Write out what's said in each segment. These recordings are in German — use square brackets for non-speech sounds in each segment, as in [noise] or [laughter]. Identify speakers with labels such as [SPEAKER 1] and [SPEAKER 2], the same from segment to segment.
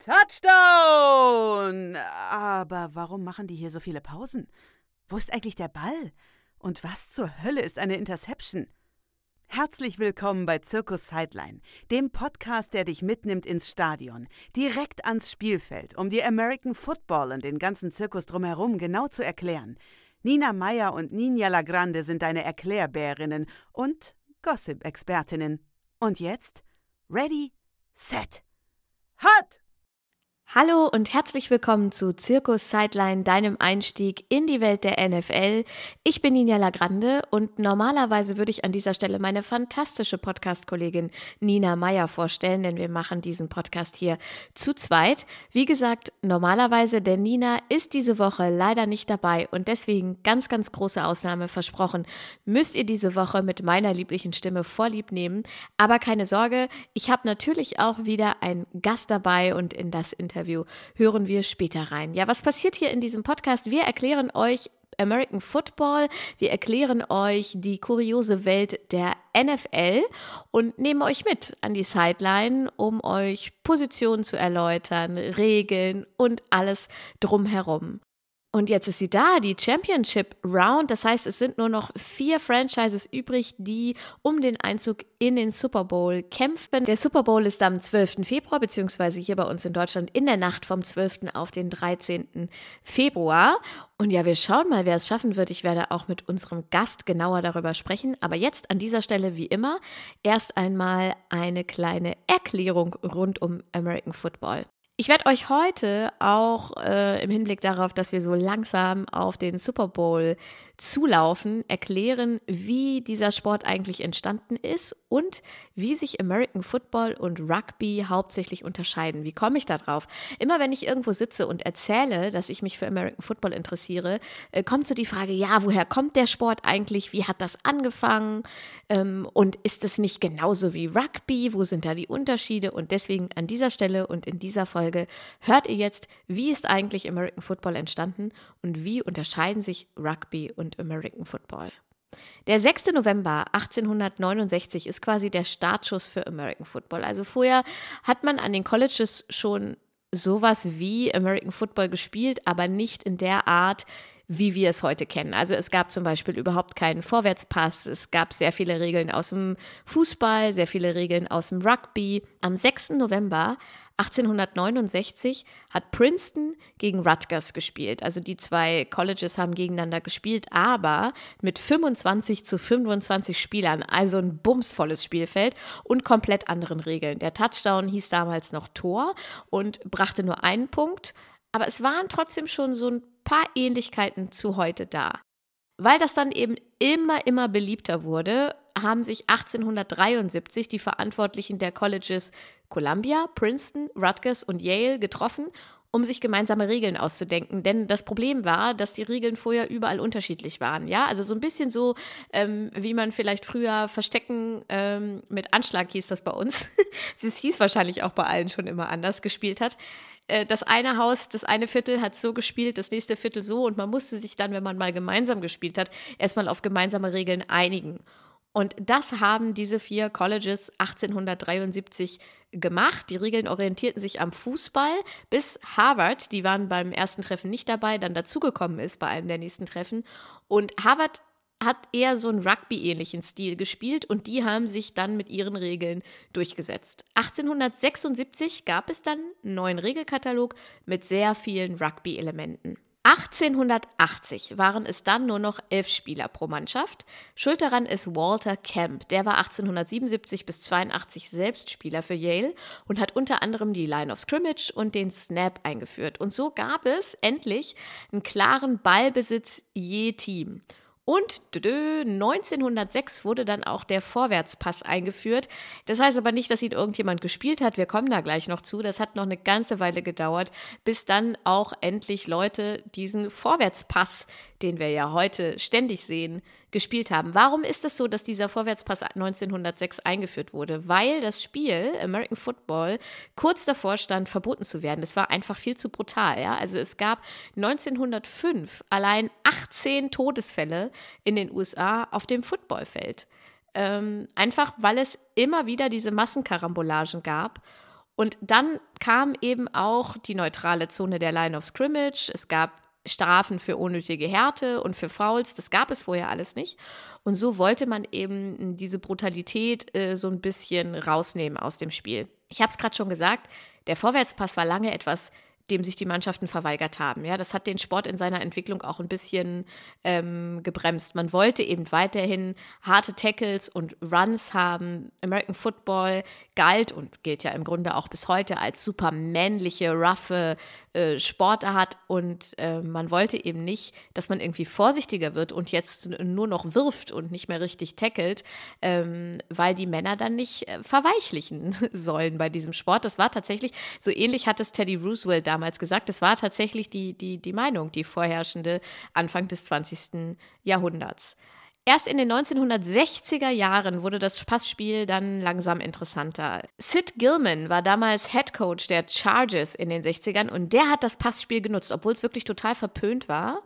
[SPEAKER 1] Touchdown! Aber warum machen die hier so viele Pausen? Wo ist eigentlich der Ball? Und was zur Hölle ist eine Interception? Herzlich willkommen bei Zirkus Sideline, dem Podcast, der dich mitnimmt ins Stadion, direkt ans Spielfeld, um dir American Football und den ganzen Zirkus drumherum genau zu erklären. Nina Meyer und Ninja Lagrande sind deine Erklärbärinnen und Gossip-Expertinnen. Und jetzt? Ready, set, hot!
[SPEAKER 2] Hallo und herzlich willkommen zu Zirkus Sideline, deinem Einstieg in die Welt der NFL. Ich bin Nina Lagrande und normalerweise würde ich an dieser Stelle meine fantastische Podcast-Kollegin Nina Meyer vorstellen, denn wir machen diesen Podcast hier zu zweit. Wie gesagt, normalerweise, denn Nina ist diese Woche leider nicht dabei und deswegen ganz, ganz große Ausnahme versprochen, müsst ihr diese Woche mit meiner lieblichen Stimme vorlieb nehmen. Aber keine Sorge, ich habe natürlich auch wieder einen Gast dabei und in das Interview Interview hören wir später rein. Ja, was passiert hier in diesem Podcast? Wir erklären euch American Football. Wir erklären euch die kuriose Welt der NFL und nehmen euch mit an die Sideline, um euch Positionen zu erläutern, Regeln und alles drumherum. Und jetzt ist sie da, die Championship Round. Das heißt, es sind nur noch vier Franchises übrig, die um den Einzug in den Super Bowl kämpfen. Der Super Bowl ist am 12. Februar, beziehungsweise hier bei uns in Deutschland in der Nacht vom 12. auf den 13. Februar. Und ja, wir schauen mal, wer es schaffen wird. Ich werde auch mit unserem Gast genauer darüber sprechen. Aber jetzt an dieser Stelle, wie immer, erst einmal eine kleine Erklärung rund um American Football. Ich werde euch heute auch äh, im Hinblick darauf, dass wir so langsam auf den Super Bowl zulaufen, erklären, wie dieser Sport eigentlich entstanden ist und wie sich American Football und Rugby hauptsächlich unterscheiden. Wie komme ich da drauf? Immer wenn ich irgendwo sitze und erzähle, dass ich mich für American Football interessiere, äh, kommt so die Frage, ja, woher kommt der Sport eigentlich? Wie hat das angefangen? Ähm, und ist es nicht genauso wie Rugby? Wo sind da die Unterschiede? Und deswegen an dieser Stelle und in dieser Folge hört ihr jetzt, wie ist eigentlich American Football entstanden und wie unterscheiden sich Rugby und und American Football. Der 6. November 1869 ist quasi der Startschuss für American Football. Also vorher hat man an den Colleges schon sowas wie American Football gespielt, aber nicht in der Art, wie wir es heute kennen. Also es gab zum Beispiel überhaupt keinen Vorwärtspass, es gab sehr viele Regeln aus dem Fußball, sehr viele Regeln aus dem Rugby. Am 6. November 1869 hat Princeton gegen Rutgers gespielt. Also die zwei Colleges haben gegeneinander gespielt, aber mit 25 zu 25 Spielern. Also ein bumsvolles Spielfeld und komplett anderen Regeln. Der Touchdown hieß damals noch Tor und brachte nur einen Punkt. Aber es waren trotzdem schon so ein paar Ähnlichkeiten zu heute da. Weil das dann eben immer, immer beliebter wurde, haben sich 1873 die Verantwortlichen der Colleges Columbia, Princeton, Rutgers und Yale getroffen, um sich gemeinsame Regeln auszudenken. Denn das Problem war, dass die Regeln vorher überall unterschiedlich waren. Ja, also so ein bisschen so, ähm, wie man vielleicht früher Verstecken ähm, mit Anschlag hieß das bei uns. [laughs] Es hieß wahrscheinlich auch bei allen schon immer anders gespielt hat äh, das eine Haus, das eine Viertel hat so gespielt, das nächste Viertel so und man musste sich dann, wenn man mal gemeinsam gespielt hat, erstmal auf gemeinsame Regeln einigen. Und das haben diese vier Colleges 1873 gemacht. Die Regeln orientierten sich am Fußball, bis Harvard, die waren beim ersten Treffen nicht dabei, dann dazugekommen ist bei einem der nächsten Treffen. Und Harvard hat eher so einen Rugby-ähnlichen Stil gespielt und die haben sich dann mit ihren Regeln durchgesetzt. 1876 gab es dann einen neuen Regelkatalog mit sehr vielen Rugby-Elementen. 1880 waren es dann nur noch elf Spieler pro Mannschaft. Schuld daran ist Walter Camp. Der war 1877 bis 82 selbst Spieler für Yale und hat unter anderem die Line of Scrimmage und den Snap eingeführt. Und so gab es endlich einen klaren Ballbesitz je Team. Und 1906 wurde dann auch der Vorwärtspass eingeführt. Das heißt aber nicht, dass ihn irgendjemand gespielt hat. Wir kommen da gleich noch zu. Das hat noch eine ganze Weile gedauert, bis dann auch endlich Leute diesen Vorwärtspass den wir ja heute ständig sehen, gespielt haben. Warum ist es so, dass dieser Vorwärtspass 1906 eingeführt wurde? Weil das Spiel American Football kurz davor stand, verboten zu werden. Es war einfach viel zu brutal. Ja? Also es gab 1905 allein 18 Todesfälle in den USA auf dem Footballfeld. Ähm, einfach weil es immer wieder diese Massenkarambolagen gab Und dann kam eben auch die neutrale Zone der Line of Scrimmage. Es gab Strafen für unnötige Härte und für Fouls. Das gab es vorher alles nicht. Und so wollte man eben diese Brutalität äh, so ein bisschen rausnehmen aus dem Spiel. Ich habe es gerade schon gesagt, der Vorwärtspass war lange etwas dem sich die Mannschaften verweigert haben. Ja, das hat den Sport in seiner Entwicklung auch ein bisschen ähm, gebremst. Man wollte eben weiterhin harte Tackles und Runs haben. American Football galt und gilt ja im Grunde auch bis heute als super männliche, roughe äh, Sportart und äh, man wollte eben nicht, dass man irgendwie vorsichtiger wird und jetzt nur noch wirft und nicht mehr richtig tackelt, ähm, weil die Männer dann nicht äh, verweichlichen [laughs] sollen bei diesem Sport. Das war tatsächlich, so ähnlich hat es Teddy Roosevelt damals gesagt, das war tatsächlich die, die, die Meinung, die vorherrschende Anfang des 20. Jahrhunderts. Erst in den 1960er Jahren wurde das Passspiel dann langsam interessanter. Sid Gilman war damals Head Coach der Chargers in den 60ern und der hat das Passspiel genutzt, obwohl es wirklich total verpönt war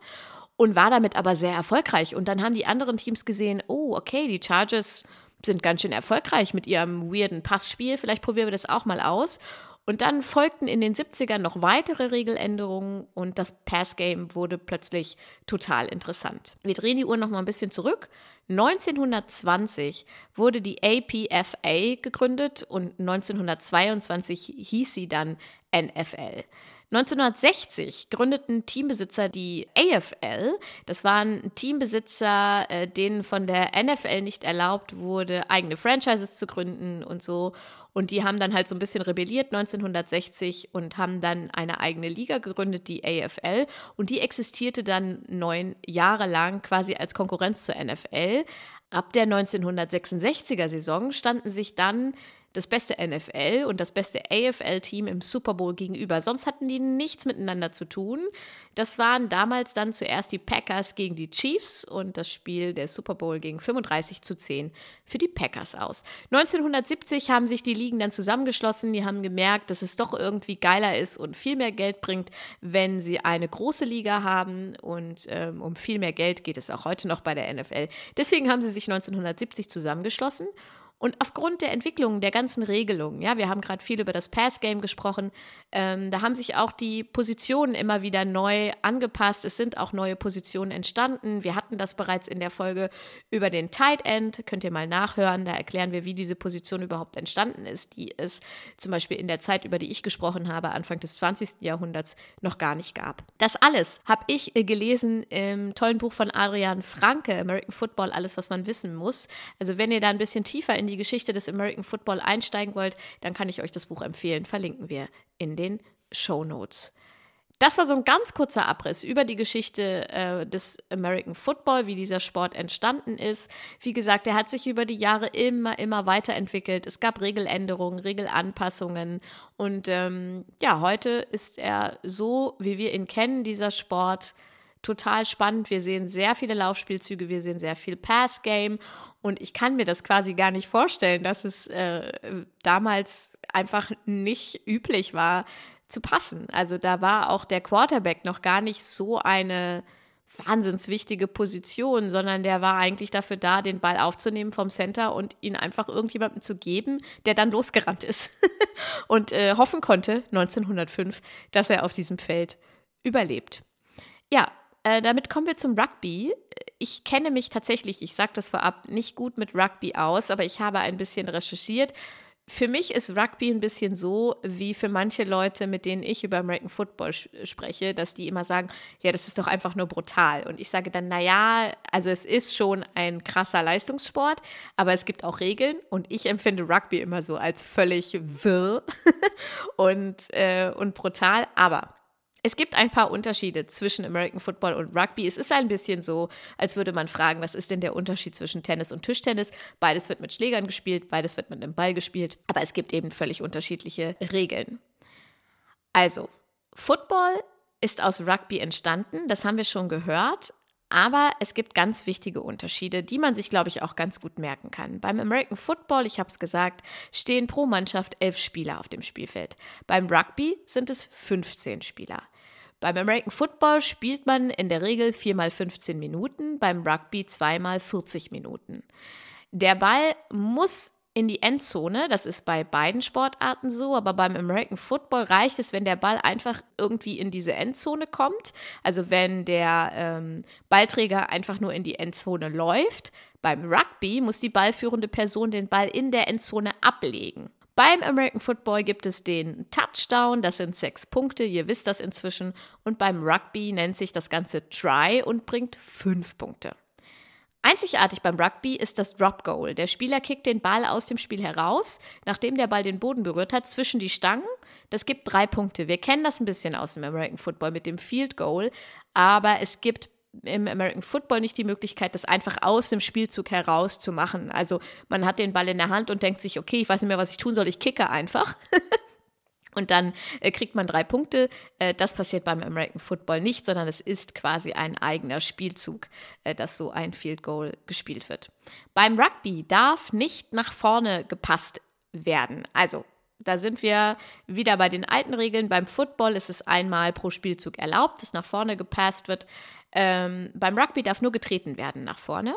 [SPEAKER 2] und war damit aber sehr erfolgreich. Und dann haben die anderen Teams gesehen, oh, okay, die Chargers sind ganz schön erfolgreich mit ihrem weirden Passspiel, vielleicht probieren wir das auch mal aus. Und dann folgten in den 70ern noch weitere Regeländerungen und das Passgame wurde plötzlich total interessant. Wir drehen die Uhr noch mal ein bisschen zurück. 1920 wurde die APFA gegründet und 1922 hieß sie dann NFL. 1960 gründeten Teambesitzer die AFL. Das waren Teambesitzer, äh, denen von der NFL nicht erlaubt wurde, eigene Franchises zu gründen und so. Und die haben dann halt so ein bisschen rebelliert 1960 und haben dann eine eigene Liga gegründet, die AFL. Und die existierte dann neun Jahre lang quasi als Konkurrenz zur NFL. Ab der 1966er Saison standen sich dann das beste NFL und das beste AFL-Team im Super Bowl gegenüber. Sonst hatten die nichts miteinander zu tun. Das waren damals dann zuerst die Packers gegen die Chiefs und das Spiel der Super Bowl ging 35 zu 10 für die Packers aus. 1970 haben sich die Ligen dann zusammengeschlossen. Die haben gemerkt, dass es doch irgendwie geiler ist und viel mehr Geld bringt, wenn sie eine große Liga haben. Und ähm, um viel mehr Geld geht es auch heute noch bei der NFL. Deswegen haben sie sich 1970 zusammengeschlossen und aufgrund der Entwicklung der ganzen Regelungen, ja, wir haben gerade viel über das Pass-Game gesprochen, ähm, da haben sich auch die Positionen immer wieder neu angepasst. Es sind auch neue Positionen entstanden. Wir hatten das bereits in der Folge über den Tight End, könnt ihr mal nachhören. Da erklären wir, wie diese Position überhaupt entstanden ist, die es zum Beispiel in der Zeit, über die ich gesprochen habe, Anfang des 20. Jahrhunderts noch gar nicht gab. Das alles habe ich äh, gelesen im tollen Buch von Adrian Franke, American Football, alles, was man wissen muss. Also wenn ihr da ein bisschen tiefer in die die Geschichte des American Football einsteigen wollt, dann kann ich euch das Buch empfehlen. Verlinken wir in den Show Notes. Das war so ein ganz kurzer Abriss über die Geschichte äh, des American Football, wie dieser Sport entstanden ist. Wie gesagt, er hat sich über die Jahre immer, immer weiterentwickelt. Es gab Regeländerungen, Regelanpassungen. Und ähm, ja, heute ist er so, wie wir ihn kennen, dieser Sport, total spannend. Wir sehen sehr viele Laufspielzüge, wir sehen sehr viel Pass-Game und ich kann mir das quasi gar nicht vorstellen, dass es äh, damals einfach nicht üblich war zu passen. Also da war auch der Quarterback noch gar nicht so eine wahnsinns wichtige Position, sondern der war eigentlich dafür da, den Ball aufzunehmen vom Center und ihn einfach irgendjemandem zu geben, der dann losgerannt ist [laughs] und äh, hoffen konnte, 1905, dass er auf diesem Feld überlebt. Ja, äh, damit kommen wir zum Rugby. Ich kenne mich tatsächlich, ich sage das vorab, nicht gut mit Rugby aus, aber ich habe ein bisschen recherchiert. Für mich ist Rugby ein bisschen so wie für manche Leute, mit denen ich über American Football spreche, dass die immer sagen, ja, das ist doch einfach nur brutal. Und ich sage dann, naja, also es ist schon ein krasser Leistungssport, aber es gibt auch Regeln und ich empfinde Rugby immer so als völlig wirr [laughs] und, äh, und brutal. Aber es gibt ein paar Unterschiede zwischen American Football und Rugby. Es ist ein bisschen so, als würde man fragen, was ist denn der Unterschied zwischen Tennis und Tischtennis? Beides wird mit Schlägern gespielt, beides wird mit einem Ball gespielt, aber es gibt eben völlig unterschiedliche Regeln. Also, Football ist aus Rugby entstanden, das haben wir schon gehört, aber es gibt ganz wichtige Unterschiede, die man sich, glaube ich, auch ganz gut merken kann. Beim American Football, ich habe es gesagt, stehen pro Mannschaft elf Spieler auf dem Spielfeld. Beim Rugby sind es 15 Spieler. Beim American Football spielt man in der Regel 4 mal 15 Minuten, beim Rugby 2 mal 40 Minuten. Der Ball muss in die Endzone. Das ist bei beiden Sportarten so, aber beim American Football reicht es, wenn der Ball einfach irgendwie in diese Endzone kommt. Also wenn der ähm, Ballträger einfach nur in die Endzone läuft. Beim Rugby muss die ballführende Person den Ball in der Endzone ablegen. Beim American Football gibt es den Touchdown, das sind sechs Punkte, ihr wisst das inzwischen. Und beim Rugby nennt sich das Ganze Try und bringt fünf Punkte. Einzigartig beim Rugby ist das Drop Goal. Der Spieler kickt den Ball aus dem Spiel heraus, nachdem der Ball den Boden berührt hat, zwischen die Stangen. Das gibt drei Punkte. Wir kennen das ein bisschen aus dem American Football mit dem Field Goal, aber es gibt im American Football nicht die Möglichkeit, das einfach aus dem Spielzug heraus zu machen. Also man hat den Ball in der Hand und denkt sich, okay, ich weiß nicht mehr, was ich tun soll, ich kicke einfach. [laughs] Und dann äh, kriegt man drei Punkte. Äh, das passiert beim American Football nicht, sondern es ist quasi ein eigener Spielzug, äh, dass so ein Field Goal gespielt wird. Beim Rugby darf nicht nach vorne gepasst werden. Also da sind wir wieder bei den alten Regeln. Beim Football ist es einmal pro Spielzug erlaubt, dass nach vorne gepasst wird. Ähm, beim Rugby darf nur getreten werden nach vorne.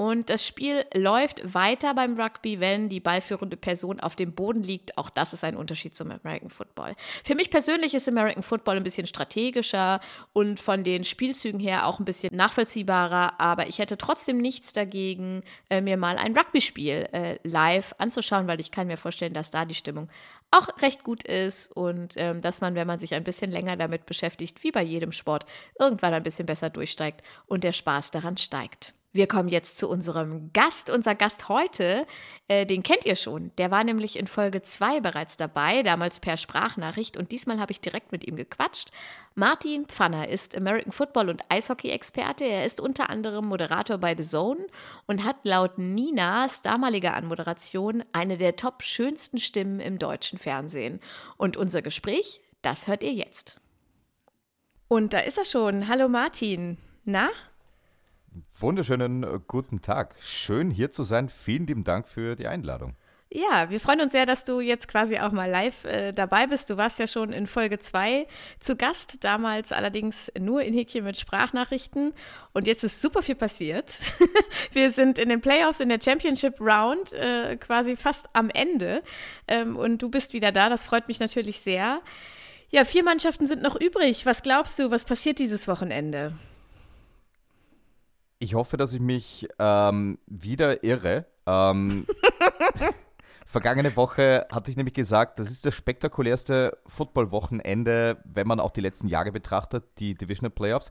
[SPEAKER 2] Und das Spiel läuft weiter beim Rugby, wenn die ballführende Person auf dem Boden liegt. Auch das ist ein Unterschied zum American Football. Für mich persönlich ist American Football ein bisschen strategischer und von den Spielzügen her auch ein bisschen nachvollziehbarer. Aber ich hätte trotzdem nichts dagegen, äh, mir mal ein Rugby-Spiel äh, live anzuschauen, weil ich kann mir vorstellen, dass da die Stimmung auch recht gut ist und ähm, dass man, wenn man sich ein bisschen länger damit beschäftigt, wie bei jedem Sport, irgendwann ein bisschen besser durchsteigt und der Spaß daran steigt. Wir kommen jetzt zu unserem Gast. Unser Gast heute, äh, den kennt ihr schon. Der war nämlich in Folge 2 bereits dabei, damals per Sprachnachricht und diesmal habe ich direkt mit ihm gequatscht. Martin Pfanner ist American Football und Eishockey-Experte. Er ist unter anderem Moderator bei The Zone und hat laut Ninas damaliger Anmoderation eine der top schönsten Stimmen im deutschen Fernsehen. Und unser Gespräch, das hört ihr jetzt. Und da ist er schon. Hallo Martin. Na?
[SPEAKER 3] Wunderschönen äh, guten Tag. Schön hier zu sein. Vielen lieben Dank für die Einladung.
[SPEAKER 2] Ja, wir freuen uns sehr, dass du jetzt quasi auch mal live äh, dabei bist. Du warst ja schon in Folge 2 zu Gast, damals allerdings nur in Häkchen mit Sprachnachrichten. Und jetzt ist super viel passiert. [laughs] wir sind in den Playoffs in der Championship Round äh, quasi fast am Ende. Ähm, und du bist wieder da. Das freut mich natürlich sehr. Ja, vier Mannschaften sind noch übrig. Was glaubst du, was passiert dieses Wochenende?
[SPEAKER 3] Ich hoffe, dass ich mich ähm, wieder irre. Ähm, [laughs] vergangene Woche hatte ich nämlich gesagt, das ist das spektakulärste Football-Wochenende, wenn man auch die letzten Jahre betrachtet, die Divisional Playoffs.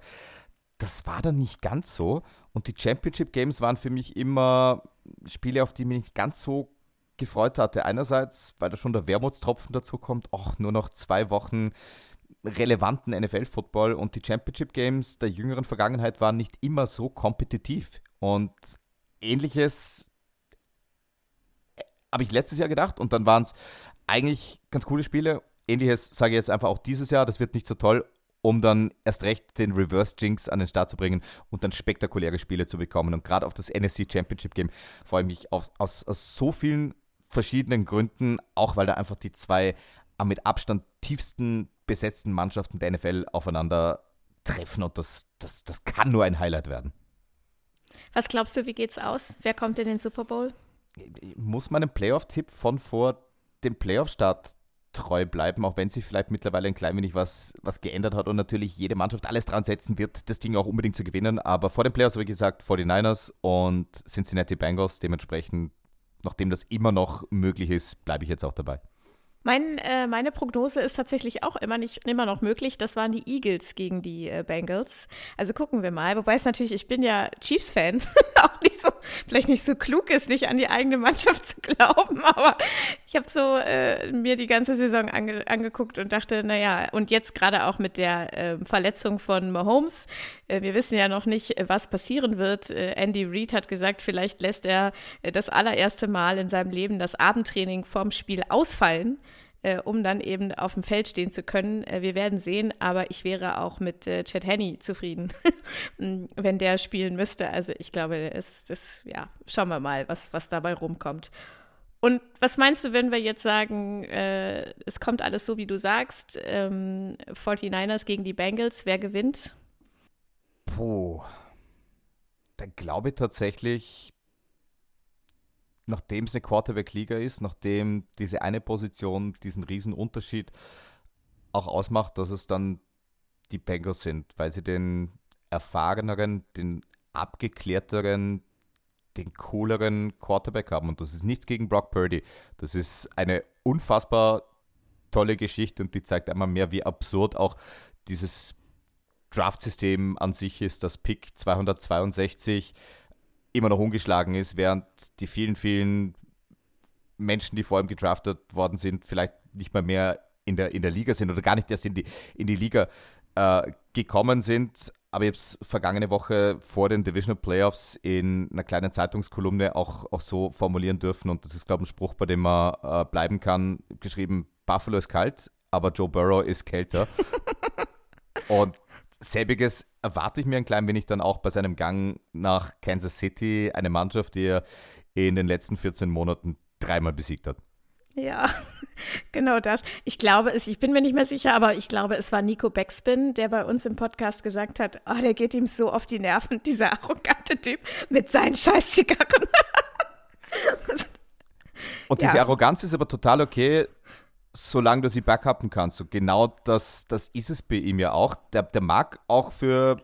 [SPEAKER 3] Das war dann nicht ganz so. Und die Championship Games waren für mich immer Spiele, auf die mich nicht ganz so gefreut hatte. Einerseits, weil da schon der Wermutstropfen dazu kommt, auch nur noch zwei Wochen relevanten NFL-Football und die Championship Games der jüngeren Vergangenheit waren nicht immer so kompetitiv. Und ähnliches äh, habe ich letztes Jahr gedacht und dann waren es eigentlich ganz coole Spiele. Ähnliches sage ich jetzt einfach auch dieses Jahr, das wird nicht so toll, um dann erst recht den Reverse Jinx an den Start zu bringen und dann spektakuläre Spiele zu bekommen. Und gerade auf das NSC Championship Game freue ich mich auf, aus, aus so vielen verschiedenen Gründen, auch weil da einfach die zwei mit Abstand tiefsten besetzten Mannschaften der NFL aufeinander treffen und das, das, das kann nur ein Highlight werden.
[SPEAKER 2] Was glaubst du, wie geht's aus? Wer kommt in den Super Bowl?
[SPEAKER 3] Ich muss meinem Playoff-Tipp von vor dem Playoff-Start treu bleiben, auch wenn sich vielleicht mittlerweile ein klein wenig was, was geändert hat und natürlich jede Mannschaft alles dran setzen wird, das Ding auch unbedingt zu gewinnen. Aber vor den Playoffs habe ich gesagt 49ers und Cincinnati Bengals. Dementsprechend, nachdem das immer noch möglich ist, bleibe ich jetzt auch dabei.
[SPEAKER 2] Mein, äh, meine Prognose ist tatsächlich auch immer, nicht, immer noch möglich. Das waren die Eagles gegen die äh, Bengals. Also gucken wir mal. Wobei es natürlich, ich bin ja Chiefs-Fan, [laughs] auch nicht so, vielleicht nicht so klug ist, nicht an die eigene Mannschaft [laughs] zu glauben. Aber ich habe so äh, mir die ganze Saison ange angeguckt und dachte, naja, und jetzt gerade auch mit der ähm, Verletzung von Mahomes. Äh, wir wissen ja noch nicht, äh, was passieren wird. Äh, Andy Reid hat gesagt, vielleicht lässt er das allererste Mal in seinem Leben das Abendtraining vorm Spiel ausfallen äh, um dann eben auf dem Feld stehen zu können. Äh, wir werden sehen, aber ich wäre auch mit äh, Chad Henney zufrieden, [laughs] wenn der spielen müsste. Also ich glaube, das, das, ja, schauen wir mal, was, was dabei rumkommt. Und was meinst du, wenn wir jetzt sagen, äh, es kommt alles so, wie du sagst, ähm, 49ers gegen die Bengals, wer gewinnt?
[SPEAKER 3] Puh. Da glaube ich tatsächlich, nachdem es eine Quarterback-Liga ist, nachdem diese eine Position diesen riesen Unterschied auch ausmacht, dass es dann die Bengals sind, weil sie den erfahreneren, den abgeklärteren, den cooleren Quarterback haben. Und das ist nichts gegen Brock Purdy. Das ist eine unfassbar tolle Geschichte und die zeigt einmal mehr, wie absurd auch dieses Draft-System an sich ist, dass Pick 262 immer noch ungeschlagen ist, während die vielen, vielen Menschen, die vor ihm gedraftet worden sind, vielleicht nicht mal mehr in der, in der Liga sind oder gar nicht erst in die, in die Liga äh, gekommen sind. Aber ich habe es vergangene Woche vor den Divisional Playoffs in einer kleinen Zeitungskolumne auch, auch so formulieren dürfen. Und das ist, glaube ich, ein Spruch, bei dem man äh, bleiben kann. Geschrieben, Buffalo ist kalt, aber Joe Burrow ist kälter. [laughs] und selbiges erwarte ich mir ein klein wenig dann auch bei seinem Gang nach Kansas City, eine Mannschaft, die er in den letzten 14 Monaten dreimal besiegt hat.
[SPEAKER 2] Ja, [laughs] genau das. Ich glaube es, ich bin mir nicht mehr sicher, aber ich glaube, es war Nico Backspin, der bei uns im Podcast gesagt hat, oh, der geht ihm so auf die Nerven, [laughs] dieser arrogante Typ mit seinen scheiß Zigarren. [laughs]
[SPEAKER 3] Und diese ja. Arroganz ist aber total okay, solange du sie backuppen kannst. Und genau das, das ist es bei ihm ja auch. Der, der mag auch für,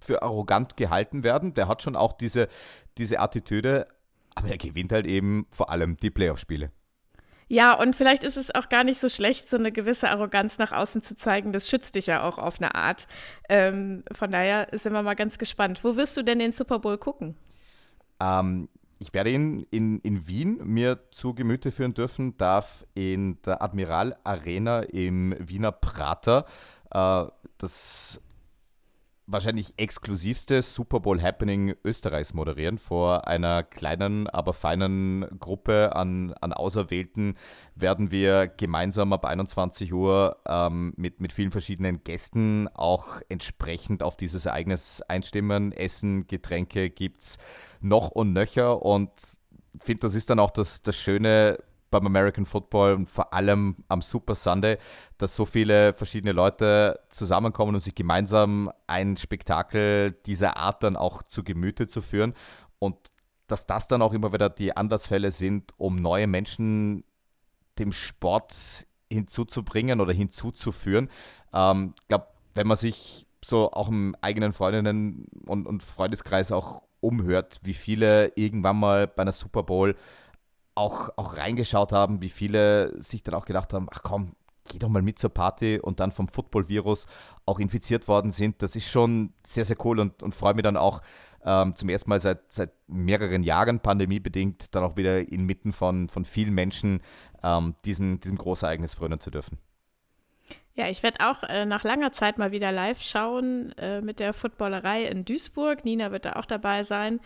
[SPEAKER 3] für arrogant gehalten werden. Der hat schon auch diese, diese Attitüde, aber er gewinnt halt eben vor allem die Playoff-Spiele.
[SPEAKER 2] Ja, und vielleicht ist es auch gar nicht so schlecht, so eine gewisse Arroganz nach außen zu zeigen. Das schützt dich ja auch auf eine Art. Ähm, von daher sind wir mal ganz gespannt. Wo wirst du denn den Super Bowl gucken?
[SPEAKER 3] Ähm, ich werde ihn in, in Wien mir zu Gemüte führen dürfen, darf in der Admiral Arena im Wiener Prater äh, das wahrscheinlich exklusivste Super Bowl Happening Österreichs moderieren. Vor einer kleinen, aber feinen Gruppe an, an Auserwählten werden wir gemeinsam ab 21 Uhr ähm, mit, mit vielen verschiedenen Gästen auch entsprechend auf dieses Ereignis einstimmen. Essen, Getränke gibt es noch und nöcher und finde, das ist dann auch das, das Schöne beim American Football und vor allem am Super Sunday, dass so viele verschiedene Leute zusammenkommen, um sich gemeinsam ein Spektakel dieser Art dann auch zu Gemüte zu führen und dass das dann auch immer wieder die Anlassfälle sind, um neue Menschen dem Sport hinzuzubringen oder hinzuzuführen. Ich ähm, glaube, wenn man sich so auch im eigenen Freundinnen und, und Freundeskreis auch umhört, wie viele irgendwann mal bei einer Super Bowl auch, auch reingeschaut haben, wie viele sich dann auch gedacht haben, ach komm, geh doch mal mit zur Party und dann vom Football-Virus auch infiziert worden sind. Das ist schon sehr, sehr cool und, und freue mich dann auch ähm, zum ersten Mal seit, seit mehreren Jahren pandemiebedingt dann auch wieder inmitten von, von vielen Menschen ähm, diesem, diesem Großereignis frönen zu dürfen.
[SPEAKER 2] Ja, ich werde auch äh, nach langer Zeit mal wieder live schauen äh, mit der Footballerei in Duisburg. Nina wird da auch dabei sein.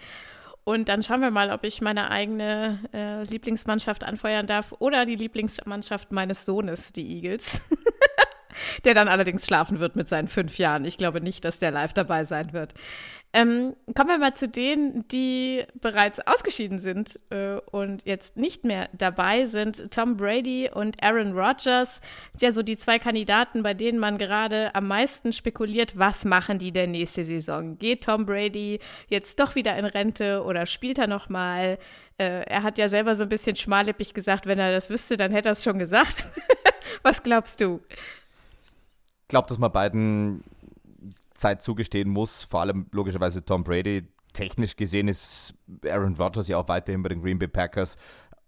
[SPEAKER 2] Und dann schauen wir mal, ob ich meine eigene äh, Lieblingsmannschaft anfeuern darf oder die Lieblingsmannschaft meines Sohnes, die Eagles. [laughs] der dann allerdings schlafen wird mit seinen fünf Jahren. Ich glaube nicht, dass der live dabei sein wird. Ähm, kommen wir mal zu denen, die bereits ausgeschieden sind äh, und jetzt nicht mehr dabei sind. Tom Brady und Aaron Rodgers, ja so die zwei Kandidaten, bei denen man gerade am meisten spekuliert, was machen die denn nächste Saison? Geht Tom Brady jetzt doch wieder in Rente oder spielt er noch mal? Äh, er hat ja selber so ein bisschen schmallippig gesagt, wenn er das wüsste, dann hätte er es schon gesagt. [laughs] was glaubst du?
[SPEAKER 3] Glaube, dass man beiden Zeit zugestehen muss, vor allem logischerweise Tom Brady. Technisch gesehen ist Aaron Rodgers ja auch weiterhin bei den Green Bay Packers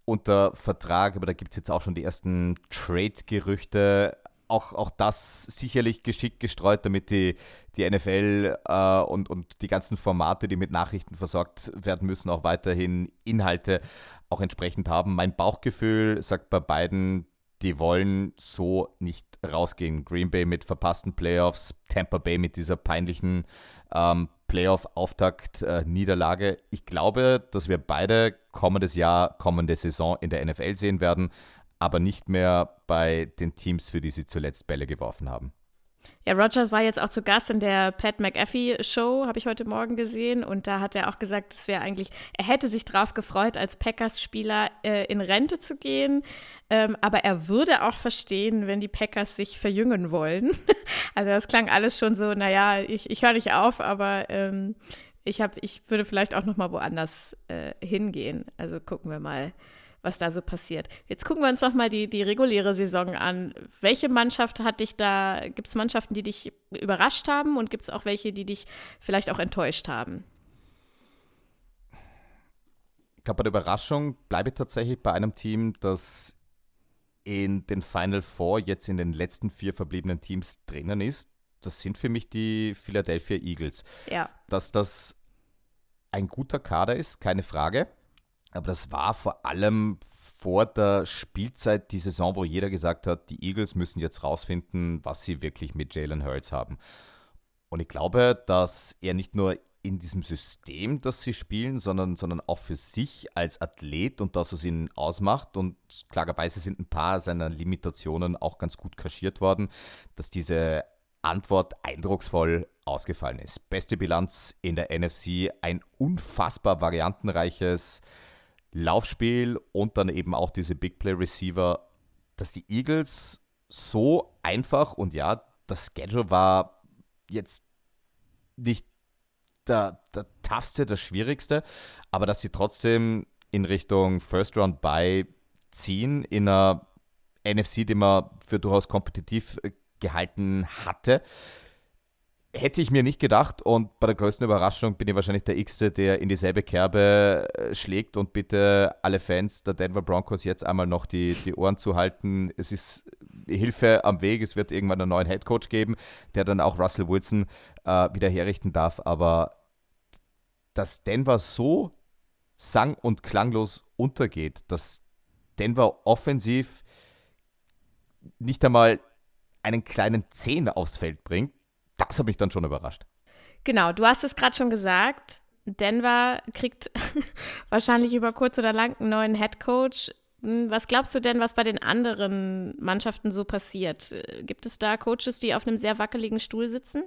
[SPEAKER 3] unter Vertrag, aber da gibt es jetzt auch schon die ersten Trade-Gerüchte. Auch, auch das sicherlich geschickt gestreut, damit die, die NFL äh, und, und die ganzen Formate, die mit Nachrichten versorgt werden müssen, auch weiterhin Inhalte auch entsprechend haben. Mein Bauchgefühl sagt bei beiden, die wollen so nicht rausgehen. Green Bay mit verpassten Playoffs, Tampa Bay mit dieser peinlichen ähm, Playoff-Auftakt-Niederlage. Äh, ich glaube, dass wir beide kommendes Jahr, kommende Saison in der NFL sehen werden, aber nicht mehr bei den Teams, für die sie zuletzt Bälle geworfen haben.
[SPEAKER 2] Ja, Rogers war jetzt auch zu Gast in der Pat McAfee Show, habe ich heute Morgen gesehen. Und da hat er auch gesagt, es wäre eigentlich, er hätte sich drauf gefreut, als Packers-Spieler äh, in Rente zu gehen. Ähm, aber er würde auch verstehen, wenn die Packers sich verjüngen wollen. [laughs] also das klang alles schon so, naja, ich, ich höre nicht auf, aber ähm, Ich, hab, ich würde vielleicht auch noch mal woanders äh, hingehen. Also gucken wir mal, was da so passiert. Jetzt gucken wir uns noch mal die, die reguläre Saison an. Welche Mannschaft hat dich da, gibt es Mannschaften, die dich überrascht haben und gibt es auch welche, die dich vielleicht auch enttäuscht haben?
[SPEAKER 3] Ich glaube, bei der Überraschung bleibe ich tatsächlich bei einem Team, das in den Final Four jetzt in den letzten vier verbliebenen Teams drinnen ist. Das sind für mich die Philadelphia Eagles.
[SPEAKER 2] Ja.
[SPEAKER 3] Dass das ein guter Kader ist, keine Frage. Aber das war vor allem vor der Spielzeit die Saison, wo jeder gesagt hat, die Eagles müssen jetzt rausfinden, was sie wirklich mit Jalen Hurts haben. Und ich glaube, dass er nicht nur in diesem System, das sie spielen, sondern, sondern auch für sich als Athlet und das, was ihn ausmacht. Und klarerweise sind ein paar seiner Limitationen auch ganz gut kaschiert worden, dass diese Antwort eindrucksvoll ausgefallen ist. Beste Bilanz in der NFC, ein unfassbar variantenreiches Laufspiel und dann eben auch diese Big Play Receiver, dass die Eagles so einfach und ja, das Schedule war jetzt nicht der, der toughste, das schwierigste, aber dass sie trotzdem in Richtung First Round Bye ziehen in einer NFC, die man für durchaus kompetitiv äh, gehalten hatte. Hätte ich mir nicht gedacht und bei der größten Überraschung bin ich wahrscheinlich der X-te, der in dieselbe Kerbe äh, schlägt und bitte alle Fans der Denver Broncos jetzt einmal noch die, die Ohren zu halten. Es ist Hilfe am Weg, es wird irgendwann einen neuen Headcoach geben, der dann auch Russell Wilson äh, wieder herrichten darf, aber dass Denver so sang- und klanglos untergeht, dass Denver offensiv nicht einmal einen kleinen Zehner aufs Feld bringt, das hat mich dann schon überrascht.
[SPEAKER 2] Genau, du hast es gerade schon gesagt. Denver kriegt [laughs] wahrscheinlich über kurz oder lang einen neuen Head Coach. Hm, was glaubst du denn, was bei den anderen Mannschaften so passiert? Gibt es da Coaches, die auf einem sehr wackeligen Stuhl sitzen?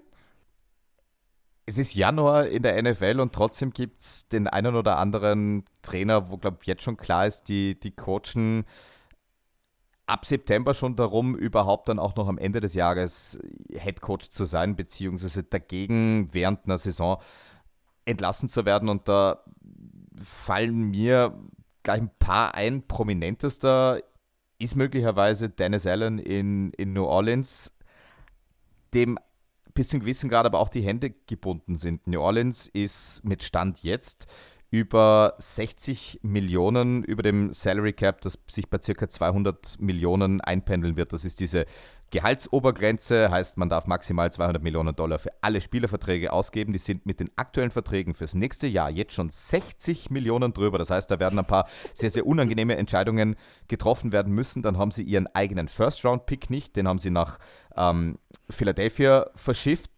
[SPEAKER 3] Es ist Januar in der NFL und trotzdem gibt es den einen oder anderen Trainer, wo, glaube ich, jetzt schon klar ist, die, die coachen ab September schon darum, überhaupt dann auch noch am Ende des Jahres Head Coach zu sein, beziehungsweise dagegen während einer Saison entlassen zu werden. Und da fallen mir gleich ein paar ein. Prominentester ist möglicherweise Dennis Allen in, in New Orleans, dem bis zum gewissen Grad aber auch die Hände gebunden sind. New Orleans ist mit Stand jetzt über 60 Millionen über dem Salary Cap, das sich bei circa 200 Millionen einpendeln wird. Das ist diese Gehaltsobergrenze, heißt man darf maximal 200 Millionen Dollar für alle Spielerverträge ausgeben. Die sind mit den aktuellen Verträgen fürs nächste Jahr jetzt schon 60 Millionen drüber. Das heißt, da werden ein paar sehr, sehr unangenehme Entscheidungen getroffen werden müssen. Dann haben sie ihren eigenen First-Round-Pick nicht, den haben sie nach ähm, Philadelphia verschifft.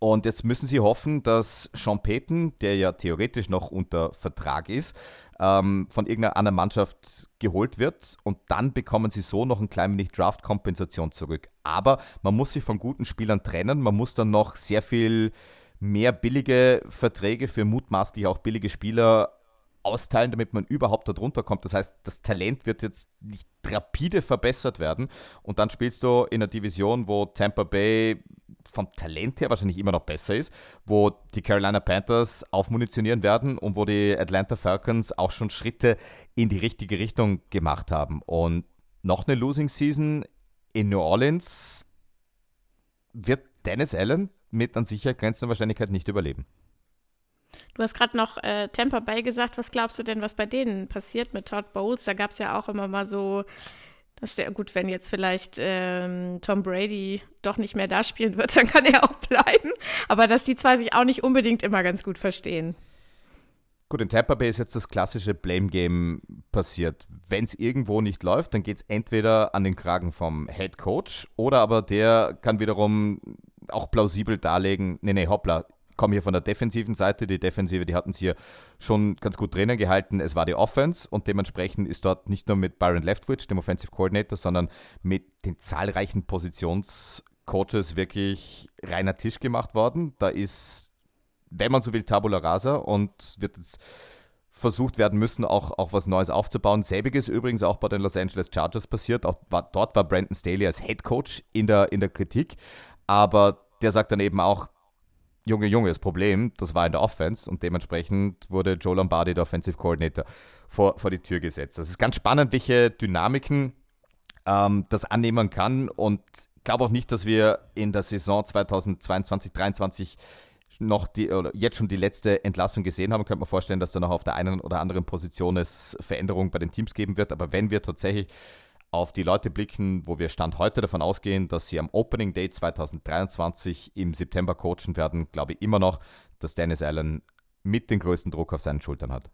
[SPEAKER 3] Und jetzt müssen sie hoffen, dass Sean Payton, der ja theoretisch noch unter Vertrag ist, ähm, von irgendeiner anderen Mannschaft geholt wird und dann bekommen sie so noch ein klein wenig Draft-Kompensation zurück. Aber man muss sich von guten Spielern trennen, man muss dann noch sehr viel mehr billige Verträge für mutmaßlich auch billige Spieler austeilen, damit man überhaupt darunter kommt. Das heißt, das Talent wird jetzt nicht rapide verbessert werden und dann spielst du in einer Division, wo Tampa Bay vom Talent her wahrscheinlich immer noch besser ist, wo die Carolina Panthers aufmunitionieren werden und wo die Atlanta Falcons auch schon Schritte in die richtige Richtung gemacht haben. Und noch eine Losing Season in New Orleans wird Dennis Allen mit an Sicherheit grenzender Wahrscheinlichkeit nicht überleben.
[SPEAKER 2] Du hast gerade noch äh, Tampa Bay gesagt. Was glaubst du denn, was bei denen passiert mit Todd Bowles? Da gab es ja auch immer mal so dass der, gut, wenn jetzt vielleicht ähm, Tom Brady doch nicht mehr da spielen wird, [laughs] dann kann er auch bleiben. Aber dass die zwei sich auch nicht unbedingt immer ganz gut verstehen.
[SPEAKER 3] Gut, in Tampa Bay ist jetzt das klassische Blame-Game passiert. Wenn es irgendwo nicht läuft, dann geht es entweder an den Kragen vom Head Coach oder aber der kann wiederum auch plausibel darlegen, nee, nee, hoppla, komme hier von der defensiven Seite. Die Defensive, die hatten sie hier schon ganz gut drinnen gehalten. Es war die Offense und dementsprechend ist dort nicht nur mit Byron Leftwich, dem Offensive Coordinator, sondern mit den zahlreichen Positionscoaches wirklich reiner Tisch gemacht worden. Da ist, wenn man so will, Tabula Rasa und wird jetzt versucht werden müssen, auch, auch was Neues aufzubauen. Selbiges übrigens auch bei den Los Angeles Chargers passiert. Auch war, dort war Brandon Staley als Head Coach in der, in der Kritik. Aber der sagt dann eben auch, Junge, Junge, das Problem, das war in der Offense und dementsprechend wurde Joe Lombardi, der Offensive Coordinator, vor, vor die Tür gesetzt. Das ist ganz spannend, welche Dynamiken ähm, das annehmen kann und ich glaube auch nicht, dass wir in der Saison 2022, 2023 noch die, oder jetzt schon die letzte Entlassung gesehen haben, könnte man vorstellen, dass da noch auf der einen oder anderen Position es Veränderungen bei den Teams geben wird. Aber wenn wir tatsächlich auf die Leute blicken, wo wir Stand heute davon ausgehen, dass sie am Opening Day 2023 im September coachen werden, glaube ich immer noch, dass Dennis Allen mit den größten Druck auf seinen Schultern hat.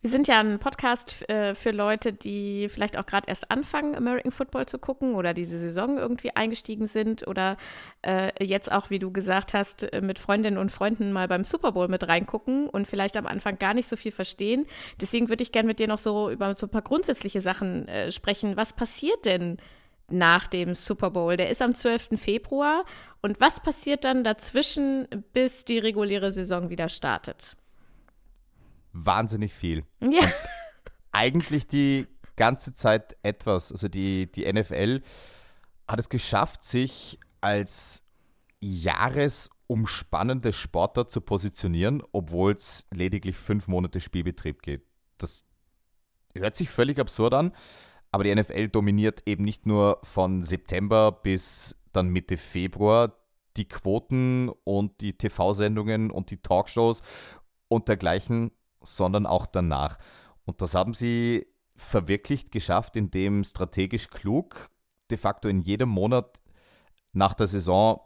[SPEAKER 2] Wir sind ja ein Podcast äh, für Leute, die vielleicht auch gerade erst anfangen, American Football zu gucken oder diese Saison irgendwie eingestiegen sind oder äh, jetzt auch, wie du gesagt hast, äh, mit Freundinnen und Freunden mal beim Super Bowl mit reingucken und vielleicht am Anfang gar nicht so viel verstehen. Deswegen würde ich gerne mit dir noch so über so ein paar grundsätzliche Sachen äh, sprechen. Was passiert denn nach dem Super Bowl? Der ist am 12. Februar. Und was passiert dann dazwischen, bis die reguläre Saison wieder startet?
[SPEAKER 3] Wahnsinnig viel.
[SPEAKER 2] Ja.
[SPEAKER 3] eigentlich die ganze Zeit etwas. Also die, die NFL hat es geschafft, sich als jahresumspannende Sportart zu positionieren, obwohl es lediglich fünf Monate Spielbetrieb geht. Das hört sich völlig absurd an, aber die NFL dominiert eben nicht nur von September bis dann Mitte Februar die Quoten und die TV-Sendungen und die Talkshows und dergleichen, sondern auch danach. Und das haben sie verwirklicht geschafft, indem strategisch klug de facto in jedem Monat nach der Saison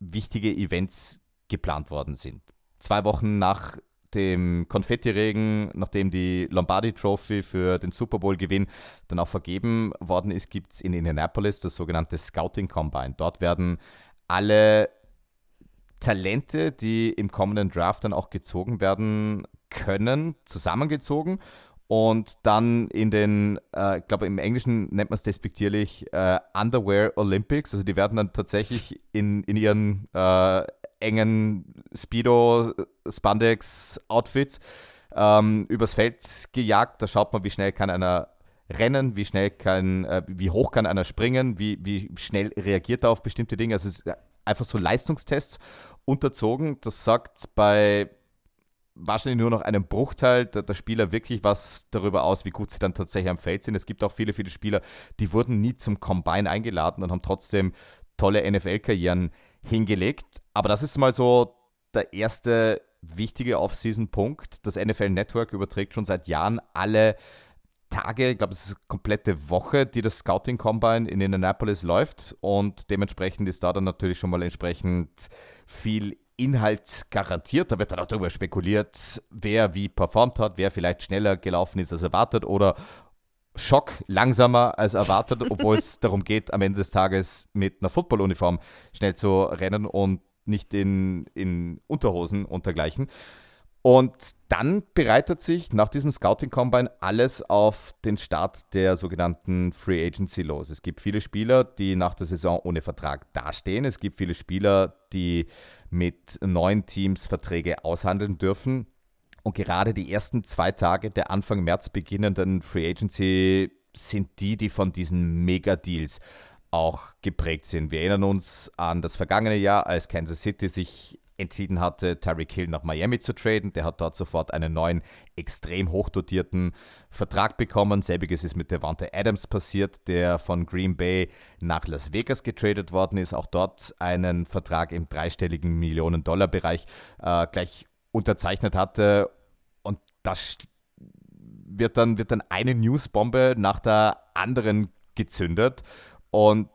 [SPEAKER 3] wichtige Events geplant worden sind. Zwei Wochen nach dem Konfettiregen, nachdem die Lombardi Trophy für den Super Bowl Gewinn dann auch vergeben worden ist, gibt es in Indianapolis das sogenannte Scouting Combine. Dort werden alle Talente, die im kommenden Draft dann auch gezogen werden, können, zusammengezogen und dann in den, äh, ich glaube im Englischen nennt man es despektierlich, äh, Underwear Olympics. Also die werden dann tatsächlich in, in ihren äh, engen Speedo, Spandex Outfits ähm, übers Feld gejagt. Da schaut man, wie schnell kann einer rennen, wie schnell kann, äh, wie hoch kann einer springen, wie, wie schnell reagiert er auf bestimmte Dinge. Also es ist einfach so Leistungstests unterzogen. Das sagt bei wahrscheinlich nur noch einen Bruchteil der, der, Spieler wirklich was darüber aus, wie gut sie dann tatsächlich am Feld sind. Es gibt auch viele, viele Spieler, die wurden nie zum Combine eingeladen und haben trotzdem tolle NFL-Karrieren hingelegt. Aber das ist mal so der erste wichtige Off-Season-Punkt. Das NFL Network überträgt schon seit Jahren alle Tage, ich glaube, es ist eine komplette Woche, die das Scouting Combine in Indianapolis läuft und dementsprechend ist da dann natürlich schon mal entsprechend viel Inhalt garantiert. Da wird dann auch darüber spekuliert, wer wie performt hat, wer vielleicht schneller gelaufen ist als erwartet oder Schock langsamer als erwartet, [laughs] obwohl es darum geht, am Ende des Tages mit einer Footballuniform schnell zu rennen und nicht in, in Unterhosen und dergleichen. Und dann bereitet sich nach diesem Scouting Combine alles auf den Start der sogenannten Free Agency los. Es gibt viele Spieler, die nach der Saison ohne Vertrag dastehen. Es gibt viele Spieler, die mit neuen Teams Verträge aushandeln dürfen. Und gerade die ersten zwei Tage der Anfang März beginnenden Free Agency sind die, die von diesen Mega-Deals auch geprägt sind. Wir erinnern uns an das vergangene Jahr, als Kansas City sich entschieden hatte, Tyreek Hill nach Miami zu traden. Der hat dort sofort einen neuen, extrem hochdotierten Vertrag bekommen. Selbiges ist mit Devante Adams passiert, der von Green Bay nach Las Vegas getradet worden ist. Auch dort einen Vertrag im dreistelligen Millionen-Dollar-Bereich äh, gleich unterzeichnet hatte. Und das wird dann, wird dann eine Newsbombe nach der anderen gezündet. Und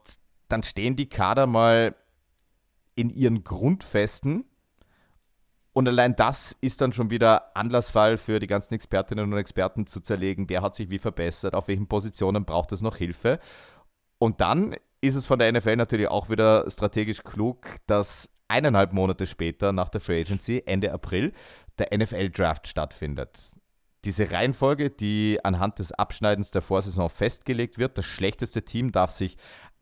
[SPEAKER 3] dann stehen die Kader mal in ihren Grundfesten und allein das ist dann schon wieder Anlassfall für die ganzen Expertinnen und Experten zu zerlegen, wer hat sich wie verbessert, auf welchen Positionen braucht es noch Hilfe. Und dann ist es von der NFL natürlich auch wieder strategisch klug, dass eineinhalb Monate später nach der Free Agency, Ende April, der NFL Draft stattfindet. Diese Reihenfolge, die anhand des Abschneidens der Vorsaison festgelegt wird, das schlechteste Team darf sich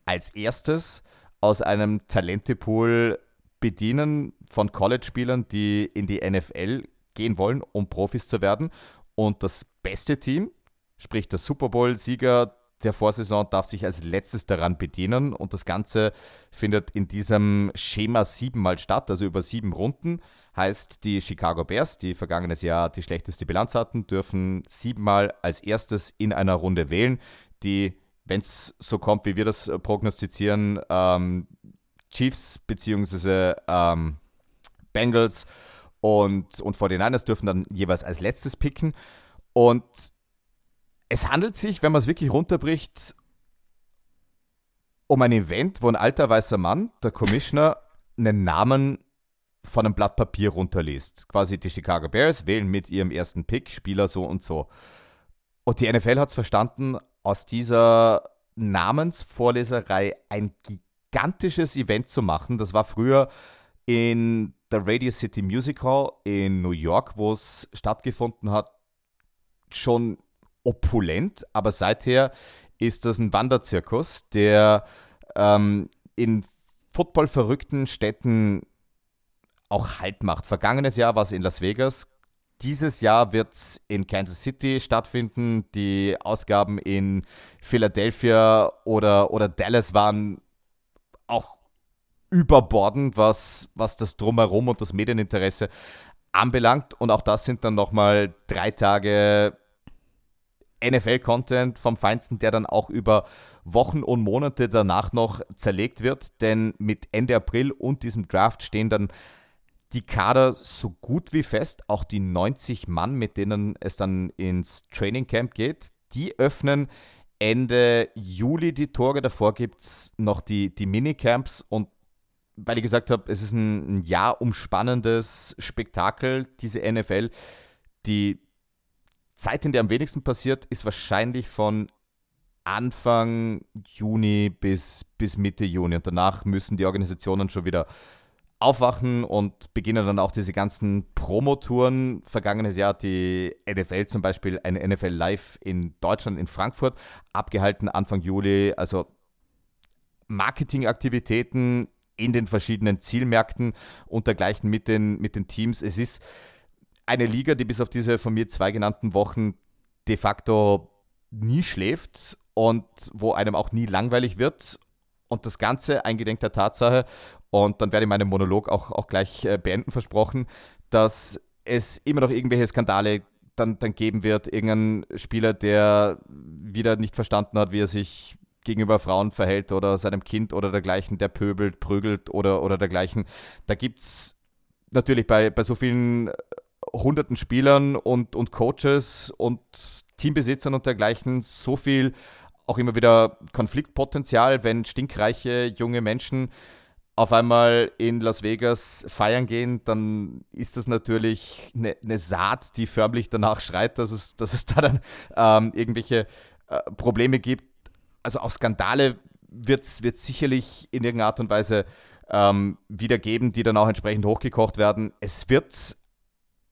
[SPEAKER 3] als erstes aus einem Talentepool bedienen von College-Spielern, die in die NFL gehen wollen, um Profis zu werden. Und das beste Team, sprich der Super Bowl-Sieger, der Vorsaison darf sich als letztes daran bedienen und das Ganze findet in diesem Schema siebenmal statt, also über sieben Runden. Heißt, die Chicago Bears, die vergangenes Jahr die schlechteste Bilanz hatten, dürfen siebenmal als erstes in einer Runde wählen. Die, wenn es so kommt, wie wir das prognostizieren, ähm, Chiefs bzw. Ähm, Bengals und, und 49ers dürfen dann jeweils als letztes picken. Und es handelt sich, wenn man es wirklich runterbricht, um ein Event, wo ein alter weißer Mann, der Commissioner, einen Namen von einem Blatt Papier runterliest. Quasi die Chicago Bears wählen mit ihrem ersten Pick Spieler so und so. Und die NFL hat es verstanden, aus dieser Namensvorleserei ein gigantisches Event zu machen. Das war früher in der Radio City Music Hall in New York, wo es stattgefunden hat, schon opulent, aber seither ist das ein Wanderzirkus, der ähm, in footballverrückten Städten auch Halt macht. Vergangenes Jahr war es in Las Vegas. Dieses Jahr wird es in Kansas City stattfinden. Die Ausgaben in Philadelphia oder, oder Dallas waren auch überbordend, was, was das Drumherum und das Medieninteresse anbelangt. Und auch das sind dann nochmal drei Tage NFL-Content vom Feinsten, der dann auch über Wochen und Monate danach noch zerlegt wird. Denn mit Ende April und diesem Draft stehen dann die Kader so gut wie fest, auch die 90 Mann, mit denen es dann ins Training Camp geht, die öffnen Ende Juli die Tore. Davor gibt es noch die, die Minicamps und weil ich gesagt habe, es ist ein, ein Jahr umspannendes Spektakel, diese NFL. Die Zeit, in der am wenigsten passiert, ist wahrscheinlich von Anfang Juni bis, bis Mitte Juni. Und danach müssen die Organisationen schon wieder aufwachen und beginnen dann auch diese ganzen Promotouren. Vergangenes Jahr hat die NFL zum Beispiel eine NFL Live in Deutschland, in Frankfurt, abgehalten Anfang Juli. Also Marketingaktivitäten in den verschiedenen Zielmärkten und dergleichen mit den, mit den Teams. Es ist eine Liga, die bis auf diese von mir zwei genannten Wochen de facto nie schläft und wo einem auch nie langweilig wird. Und das Ganze eingedenk der Tatsache, und dann werde ich meinen Monolog auch, auch gleich äh, beenden, versprochen, dass es immer noch irgendwelche Skandale dann, dann geben wird. Irgendein Spieler, der wieder nicht verstanden hat, wie er sich gegenüber Frauen verhält oder seinem Kind oder dergleichen, der pöbelt, prügelt oder, oder dergleichen. Da gibt es natürlich bei, bei so vielen äh, hunderten Spielern und, und Coaches und Teambesitzern und dergleichen so viel auch immer wieder Konfliktpotenzial, wenn stinkreiche junge Menschen auf einmal in Las Vegas feiern gehen, dann ist das natürlich eine, eine Saat, die förmlich danach schreit, dass es, dass es [laughs] da dann ähm, irgendwelche äh, Probleme gibt also auch Skandale wird es sicherlich in irgendeiner Art und Weise ähm, wieder geben, die dann auch entsprechend hochgekocht werden. Es wird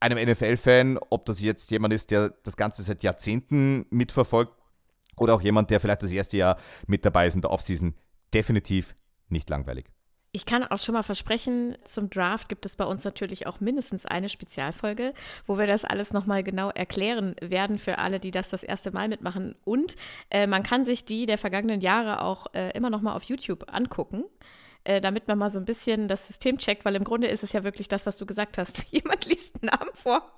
[SPEAKER 3] einem NFL-Fan, ob das jetzt jemand ist, der das Ganze seit Jahrzehnten mitverfolgt oder auch jemand, der vielleicht das erste Jahr mit dabei ist in der Offseason, definitiv nicht langweilig.
[SPEAKER 2] Ich kann auch schon mal versprechen, zum Draft gibt es bei uns natürlich auch mindestens eine Spezialfolge, wo wir das alles nochmal genau erklären werden für alle, die das das erste Mal mitmachen. Und äh, man kann sich die der vergangenen Jahre auch äh, immer nochmal auf YouTube angucken. Äh, damit man mal so ein bisschen das System checkt, weil im Grunde ist es ja wirklich das, was du gesagt hast. [laughs] Jemand liest einen Namen vor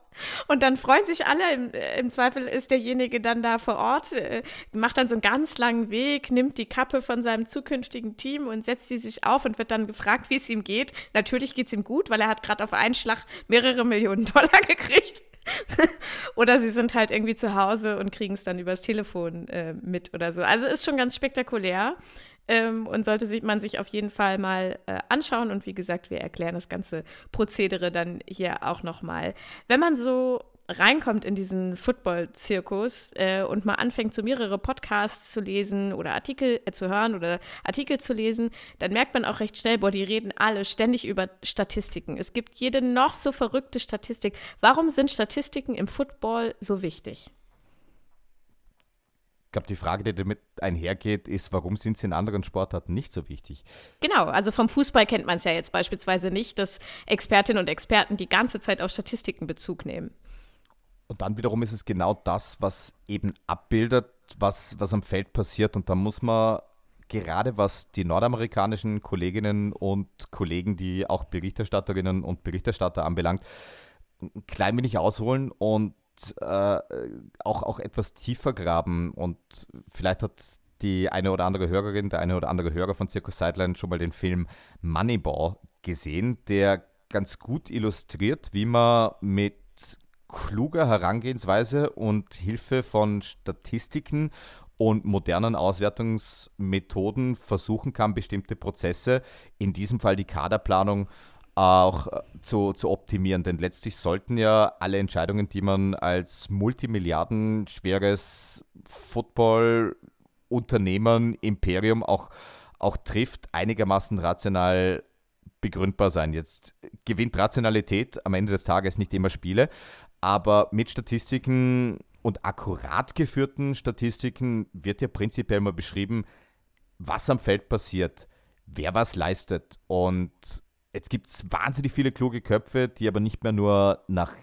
[SPEAKER 2] und dann freuen sich alle. Im, äh, Im, Zweifel ist derjenige dann da vor Ort, äh, macht dann so einen ganz langen Weg, nimmt die Kappe von seinem zukünftigen Team und setzt sie sich auf und wird dann gefragt, wie es ihm geht. Natürlich geht es ihm gut, weil er hat gerade auf einen Schlag mehrere Millionen [laughs] Dollar gekriegt. [laughs] oder sie sind halt irgendwie zu Hause und kriegen es dann übers Telefon äh, mit oder so. Also ist schon ganz spektakulär ähm, und sollte man sich auf jeden Fall mal äh, anschauen. Und wie gesagt, wir erklären das ganze Prozedere dann hier auch nochmal. Wenn man so reinkommt in diesen Football-Zirkus äh, und mal anfängt, so mehrere Podcasts zu lesen oder Artikel äh, zu hören oder Artikel zu lesen, dann merkt man auch recht schnell, boah, die reden alle ständig über Statistiken. Es gibt jede noch so verrückte Statistik. Warum sind Statistiken im Football so wichtig?
[SPEAKER 3] Ich glaube, die Frage, die damit einhergeht, ist, warum sind sie in anderen Sportarten nicht so wichtig?
[SPEAKER 2] Genau, also vom Fußball kennt man es ja jetzt beispielsweise nicht, dass Expertinnen und Experten die ganze Zeit auf Statistiken Bezug nehmen.
[SPEAKER 3] Und dann wiederum ist es genau das, was eben abbildet, was, was am Feld passiert. Und da muss man gerade was die nordamerikanischen Kolleginnen und Kollegen, die auch Berichterstatterinnen und Berichterstatter anbelangt, ein klein wenig ausholen und äh, auch, auch etwas tiefer graben. Und vielleicht hat die eine oder andere Hörerin, der eine oder andere Hörer von Circus Sideline schon mal den Film Moneyball gesehen, der ganz gut illustriert, wie man mit kluger Herangehensweise und Hilfe von Statistiken und modernen Auswertungsmethoden versuchen kann, bestimmte Prozesse, in diesem Fall die Kaderplanung, auch äh, zu, zu optimieren. Denn letztlich sollten ja alle Entscheidungen, die man als multimilliardenschweres Football-Unternehmen, Imperium auch, auch trifft, einigermaßen rational begründbar sein. Jetzt gewinnt Rationalität am Ende des Tages nicht immer Spiele, aber mit Statistiken und akkurat geführten Statistiken wird ja prinzipiell mal beschrieben, was am Feld passiert, wer was leistet. Und jetzt gibt es wahnsinnig viele kluge Köpfe, die aber nicht mehr nur nach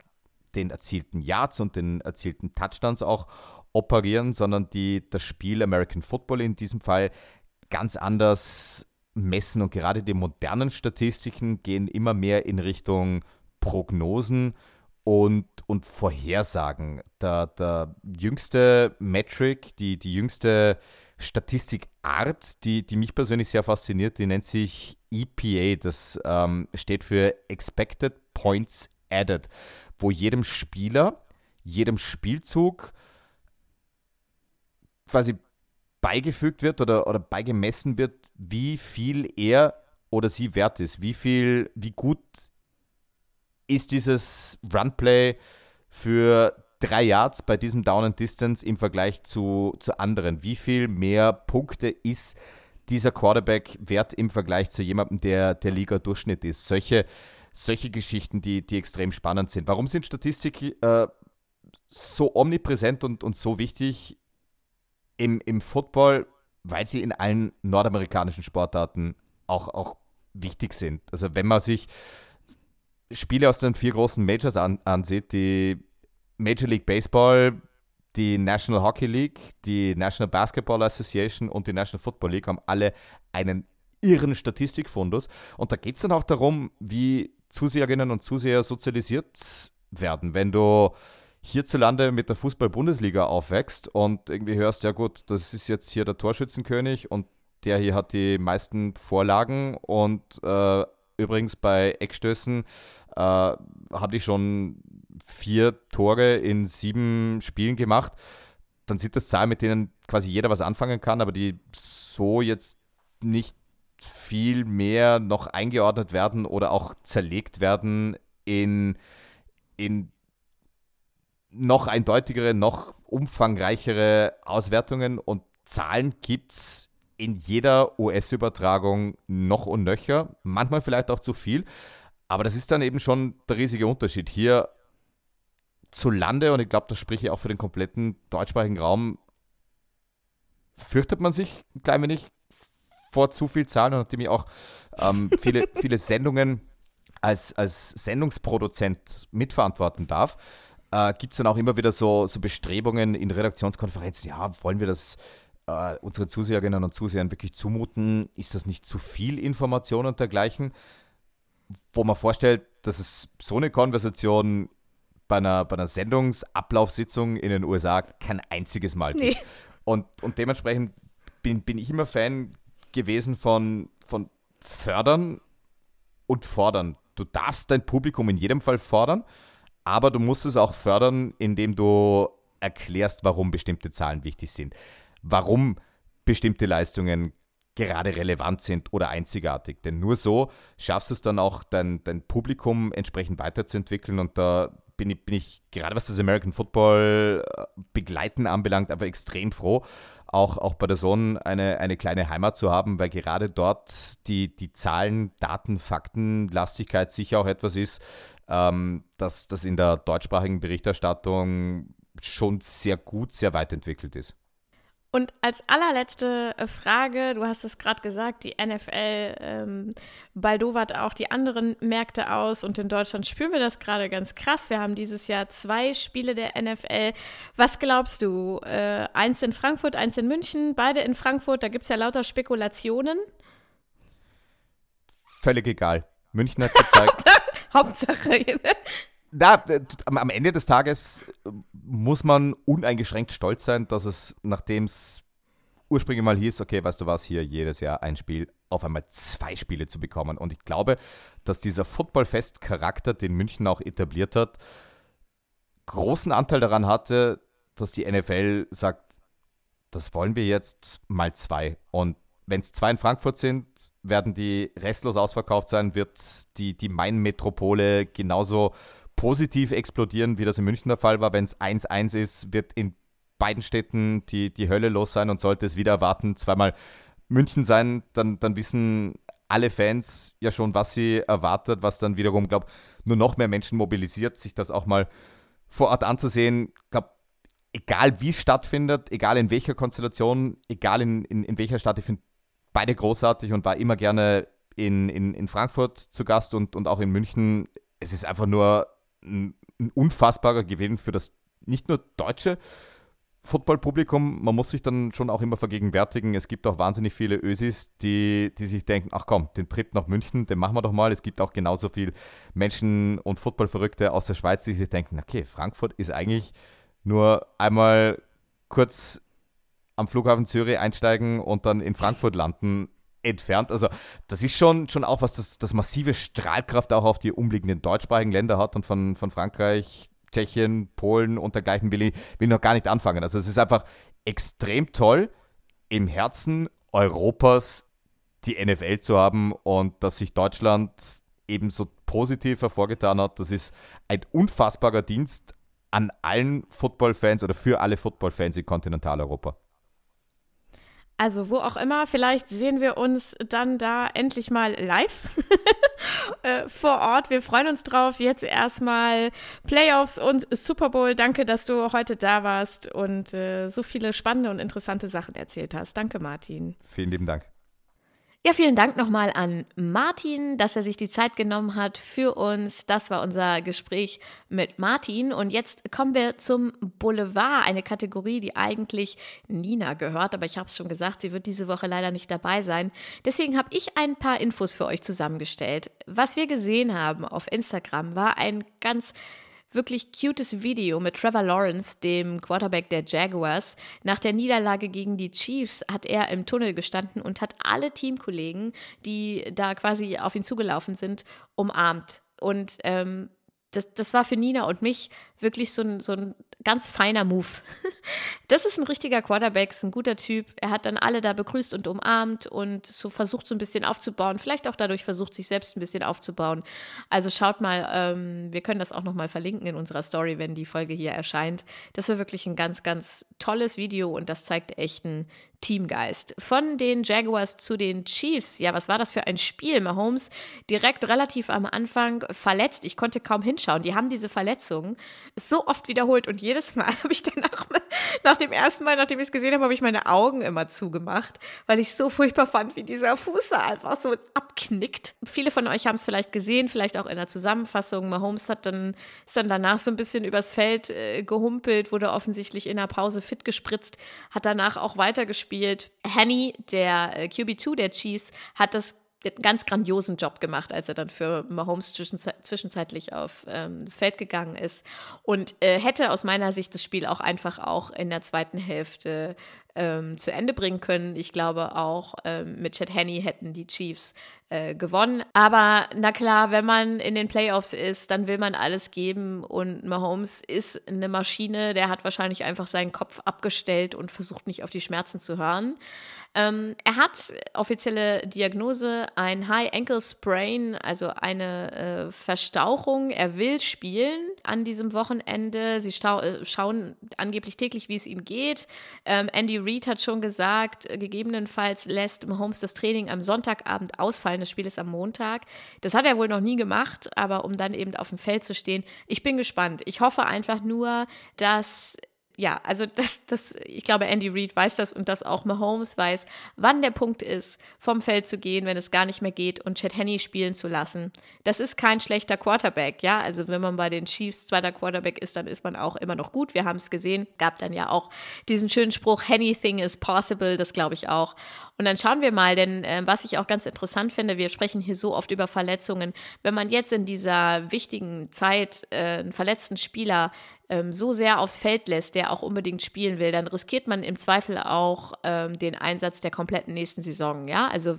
[SPEAKER 3] den erzielten Yards und den erzielten Touchdowns auch operieren, sondern die das Spiel American Football in diesem Fall ganz anders messen. Und gerade die modernen Statistiken gehen immer mehr in Richtung Prognosen und, und Vorhersagen. Der, der jüngste Metric, die, die jüngste Statistikart, die, die mich persönlich sehr fasziniert, die nennt sich EPA. Das ähm, steht für Expected Points Added, wo jedem Spieler, jedem Spielzug quasi beigefügt wird oder, oder beigemessen wird, wie viel er oder sie wert ist, wie viel, wie gut ist dieses Runplay für drei Yards bei diesem Down and Distance im Vergleich zu, zu anderen? Wie viel mehr Punkte ist dieser Quarterback wert im Vergleich zu jemandem, der der Liga-Durchschnitt ist? Solche, solche Geschichten, die, die extrem spannend sind. Warum sind Statistiken äh, so omnipräsent und, und so wichtig im, im Football? Weil sie in allen nordamerikanischen Sportarten auch, auch wichtig sind. Also wenn man sich Spiele aus den vier großen Majors an, ansieht, die Major League Baseball, die National Hockey League, die National Basketball Association und die National Football League haben alle einen irren Statistikfundus. Und da geht es dann auch darum, wie Zuseherinnen und Zuseher sozialisiert werden. Wenn du hierzulande mit der Fußball-Bundesliga aufwächst und irgendwie hörst, ja gut, das ist jetzt hier der Torschützenkönig und der hier hat die meisten Vorlagen und äh, übrigens bei Eckstößen äh, habe ich schon vier Tore in sieben Spielen gemacht. Dann sind das Zahlen, mit denen quasi jeder was anfangen kann, aber die so jetzt nicht viel mehr noch eingeordnet werden oder auch zerlegt werden in, in noch eindeutigere, noch umfangreichere Auswertungen und Zahlen gibt es in jeder US-Übertragung noch und nöcher, manchmal vielleicht auch zu viel. Aber das ist dann eben schon der riesige Unterschied. Hier zu Lande, und ich glaube, das spreche ich auch für den kompletten deutschsprachigen Raum, fürchtet man sich ein klein wenig vor zu viel Zahlen und nachdem ich auch ähm, viele, [laughs] viele Sendungen als, als Sendungsproduzent mitverantworten darf, äh, gibt es dann auch immer wieder so, so Bestrebungen in Redaktionskonferenzen, ja, wollen wir das äh, unsere Zuseherinnen und Zusehern wirklich zumuten? Ist das nicht zu viel Information und dergleichen? Wo man vorstellt, dass es so eine Konversation bei einer, bei einer Sendungsablaufsitzung in den USA kein einziges Mal gibt. Nee. Und, und dementsprechend bin, bin ich immer Fan gewesen von, von fördern und fordern. Du darfst dein Publikum in jedem Fall fordern, aber du musst es auch fördern, indem du erklärst, warum bestimmte Zahlen wichtig sind warum bestimmte Leistungen gerade relevant sind oder einzigartig. Denn nur so schaffst du es dann auch, dein, dein Publikum entsprechend weiterzuentwickeln. Und da bin ich, bin ich gerade was das American Football äh, begleiten anbelangt, einfach extrem froh, auch, auch bei der Sohn eine, eine kleine Heimat zu haben, weil gerade dort die, die Zahlen, Daten, Fakten, Lastigkeit sicher auch etwas ist, ähm, dass das in der deutschsprachigen Berichterstattung schon sehr gut, sehr weit entwickelt ist.
[SPEAKER 2] Und als allerletzte äh, Frage, du hast es gerade gesagt, die NFL ähm, baldowert auch die anderen Märkte aus und in Deutschland spüren wir das gerade ganz krass. Wir haben dieses Jahr zwei Spiele der NFL. Was glaubst du? Äh, eins in Frankfurt, eins in München, beide in Frankfurt, da gibt es ja lauter Spekulationen.
[SPEAKER 3] Völlig egal. München hat gezeigt. [laughs]
[SPEAKER 2] Hauptsache. [laughs]
[SPEAKER 3] Na, am Ende des Tages muss man uneingeschränkt stolz sein, dass es, nachdem es ursprünglich mal hieß, okay, weißt du was, hier jedes Jahr ein Spiel, auf einmal zwei Spiele zu bekommen. Und ich glaube, dass dieser Footballfest-Charakter, den München auch etabliert hat, großen Anteil daran hatte, dass die NFL sagt, das wollen wir jetzt mal zwei. Und wenn es zwei in Frankfurt sind, werden die restlos ausverkauft sein, wird die, die Main-Metropole genauso positiv explodieren, wie das in München der Fall war. Wenn es 1-1 ist, wird in beiden Städten die, die Hölle los sein und sollte es wieder erwarten, zweimal München sein, dann, dann wissen alle Fans ja schon, was sie erwartet, was dann wiederum, glaube nur noch mehr Menschen mobilisiert, sich das auch mal vor Ort anzusehen. Ich glaube, egal wie es stattfindet, egal in welcher Konstellation, egal in, in, in welcher Stadt, ich finde beide großartig und war immer gerne in, in, in Frankfurt zu Gast und, und auch in München. Es ist einfach nur ein, ein unfassbarer Gewinn für das nicht nur deutsche Footballpublikum. Man muss sich dann schon auch immer vergegenwärtigen. Es gibt auch wahnsinnig viele Ösis, die, die sich denken: Ach komm, den Trip nach München, den machen wir doch mal. Es gibt auch genauso viele Menschen und Footballverrückte aus der Schweiz, die sich denken: Okay, Frankfurt ist eigentlich nur einmal kurz am Flughafen Zürich einsteigen und dann in Frankfurt landen entfernt. Also das ist schon, schon auch was, das, das massive Strahlkraft auch auf die umliegenden deutschsprachigen Länder hat und von, von Frankreich, Tschechien, Polen und dergleichen will ich, will ich noch gar nicht anfangen. Also es ist einfach extrem toll, im Herzen Europas die NFL zu haben und dass sich Deutschland ebenso positiv hervorgetan hat. Das ist ein unfassbarer Dienst an allen Footballfans oder für alle Footballfans in Kontinentaleuropa.
[SPEAKER 2] Also wo auch immer, vielleicht sehen wir uns dann da endlich mal live [laughs] äh, vor Ort. Wir freuen uns drauf. Jetzt erstmal Playoffs und Super Bowl. Danke, dass du heute da warst und äh, so viele spannende und interessante Sachen erzählt hast. Danke, Martin.
[SPEAKER 3] Vielen lieben Dank.
[SPEAKER 2] Ja, vielen Dank nochmal an Martin, dass er sich die Zeit genommen hat für uns. Das war unser Gespräch mit Martin. Und jetzt kommen wir zum Boulevard, eine Kategorie, die eigentlich Nina gehört. Aber ich habe es schon gesagt, sie wird diese Woche leider nicht dabei sein. Deswegen habe ich ein paar Infos für euch zusammengestellt. Was wir gesehen haben auf Instagram war ein ganz wirklich cutes Video mit Trevor Lawrence, dem Quarterback der Jaguars. Nach der Niederlage gegen die Chiefs hat er im Tunnel gestanden und hat alle Teamkollegen, die da quasi auf ihn zugelaufen sind, umarmt. Und ähm, das, das war für Nina und mich wirklich so ein, so ein ganz feiner Move. [laughs] Das ist ein richtiger Quarterback, ist ein guter Typ. Er hat dann alle da begrüßt und umarmt und so versucht, so ein bisschen aufzubauen. Vielleicht auch dadurch versucht, sich selbst ein bisschen aufzubauen. Also schaut mal, ähm, wir können das auch nochmal verlinken in unserer Story, wenn die Folge hier erscheint. Das war wirklich ein ganz, ganz tolles Video und das zeigt echten Teamgeist. Von den Jaguars zu den Chiefs. Ja, was war das für ein Spiel? Mahomes direkt relativ am Anfang verletzt. Ich konnte kaum hinschauen. Die haben diese Verletzung so oft wiederholt und jedes Mal [laughs] habe ich danach, nach dem ersten Mal, nachdem ich es gesehen habe, habe ich meine Augen immer zugemacht, weil ich so furchtbar fand, wie dieser Fuß da einfach so abknickt. Viele von euch haben es vielleicht gesehen, vielleicht auch in der Zusammenfassung. Mahomes hat dann, ist dann danach so ein bisschen übers Feld äh, gehumpelt, wurde offensichtlich in der Pause fit gespritzt, hat danach auch weitergespielt. Henny, der äh, QB2 der Chiefs, hat das einen ganz grandiosen Job gemacht, als er dann für Mahomes zwischenzeitlich auf ähm, das Feld gegangen ist. Und äh, hätte aus meiner Sicht das Spiel auch einfach auch in der zweiten Hälfte ähm, zu Ende bringen können. Ich glaube auch ähm, mit Chad Henney hätten die Chiefs äh, gewonnen. Aber na klar, wenn man in den Playoffs ist, dann will man alles geben und Mahomes ist eine Maschine, der hat wahrscheinlich einfach seinen Kopf abgestellt und versucht nicht auf die Schmerzen zu hören. Ähm, er hat offizielle Diagnose, ein High Ankle Sprain, also eine äh, Verstauchung. Er will spielen an diesem Wochenende. Sie äh, schauen angeblich täglich, wie es ihm geht. Ähm, Andy Reid hat schon gesagt, äh, gegebenenfalls lässt Mahomes das Training am Sonntagabend ausfallen. Das Spiel ist am Montag. Das hat er wohl noch nie gemacht, aber um dann eben auf dem Feld zu stehen. Ich bin gespannt. Ich hoffe einfach nur, dass ja, also das, das, ich glaube, Andy Reid weiß das und dass auch Mahomes weiß, wann der Punkt ist, vom Feld zu gehen, wenn es gar nicht mehr geht und Chad Henney spielen zu lassen. Das ist kein schlechter Quarterback, ja. Also wenn man bei den Chiefs zweiter Quarterback ist, dann ist man auch immer noch gut. Wir haben es gesehen. Gab dann ja auch diesen schönen Spruch, anything is possible, das glaube ich auch. Und dann schauen wir mal, denn äh, was ich auch ganz interessant finde, wir sprechen hier so oft über Verletzungen. Wenn man jetzt in dieser wichtigen Zeit äh, einen verletzten Spieler ähm, so sehr aufs Feld lässt, der auch unbedingt spielen will, dann riskiert man im Zweifel auch ähm, den Einsatz der kompletten nächsten Saison. Ja, also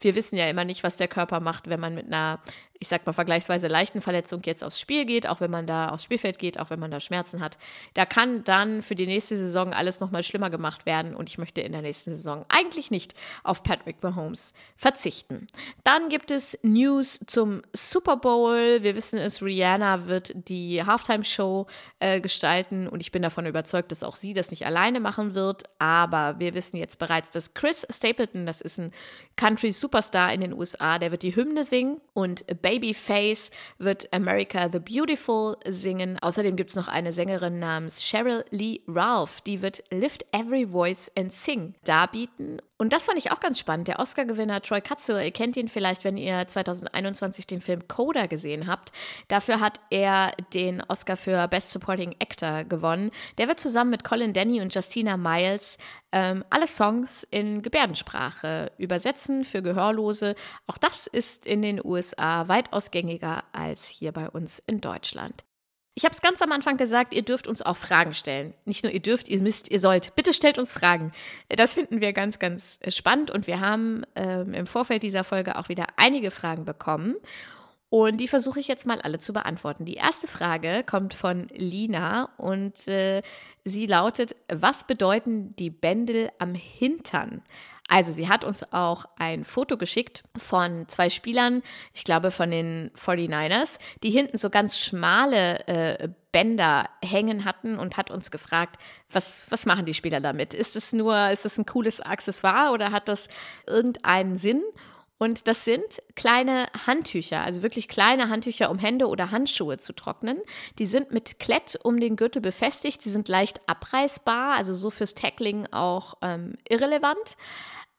[SPEAKER 2] wir wissen ja immer nicht, was der Körper macht, wenn man mit einer ich sag mal, vergleichsweise leichten Verletzung jetzt aufs Spiel geht, auch wenn man da aufs Spielfeld geht, auch wenn man da Schmerzen hat, da kann dann für die nächste Saison alles nochmal schlimmer gemacht werden und ich möchte in der nächsten Saison eigentlich nicht auf Patrick Mahomes verzichten. Dann gibt es News zum Super Bowl. Wir wissen es, Rihanna wird die Halftime-Show äh, gestalten und ich bin davon überzeugt, dass auch sie das nicht alleine machen wird, aber wir wissen jetzt bereits, dass Chris Stapleton, das ist ein Country-Superstar in den USA, der wird die Hymne singen und Babyface wird America the Beautiful singen. Außerdem gibt es noch eine Sängerin namens Cheryl Lee Ralph, die wird Lift Every Voice and Sing darbieten. Und das fand ich auch ganz spannend. Der Oscar-Gewinner Troy Katsuo, ihr kennt ihn vielleicht, wenn ihr 2021 den Film Coda gesehen habt. Dafür hat er den Oscar für Best Supporting Actor gewonnen. Der wird zusammen mit Colin Denny und Justina Miles ähm, alle Songs in Gebärdensprache übersetzen für Gehörlose. Auch das ist in den USA weitaus gängiger als hier bei uns in Deutschland. Ich habe es ganz am Anfang gesagt, ihr dürft uns auch Fragen stellen. Nicht nur ihr dürft, ihr müsst, ihr sollt. Bitte stellt uns Fragen. Das finden wir ganz, ganz spannend und wir haben ähm, im Vorfeld dieser Folge auch wieder einige Fragen bekommen. Und die versuche ich jetzt mal alle zu beantworten. Die erste Frage kommt von Lina und äh, sie lautet, was bedeuten die Bändel am Hintern? Also sie hat uns auch ein Foto geschickt von zwei Spielern, ich glaube von den 49ers, die hinten so ganz schmale äh, Bänder hängen hatten und hat uns gefragt, was, was machen die Spieler damit? Ist es nur, ist es ein cooles Accessoire oder hat das irgendeinen Sinn? Und das sind kleine Handtücher, also wirklich kleine Handtücher, um Hände oder Handschuhe zu trocknen. Die sind mit Klett um den Gürtel befestigt. Sie sind leicht abreißbar, also so fürs Tackling auch ähm, irrelevant.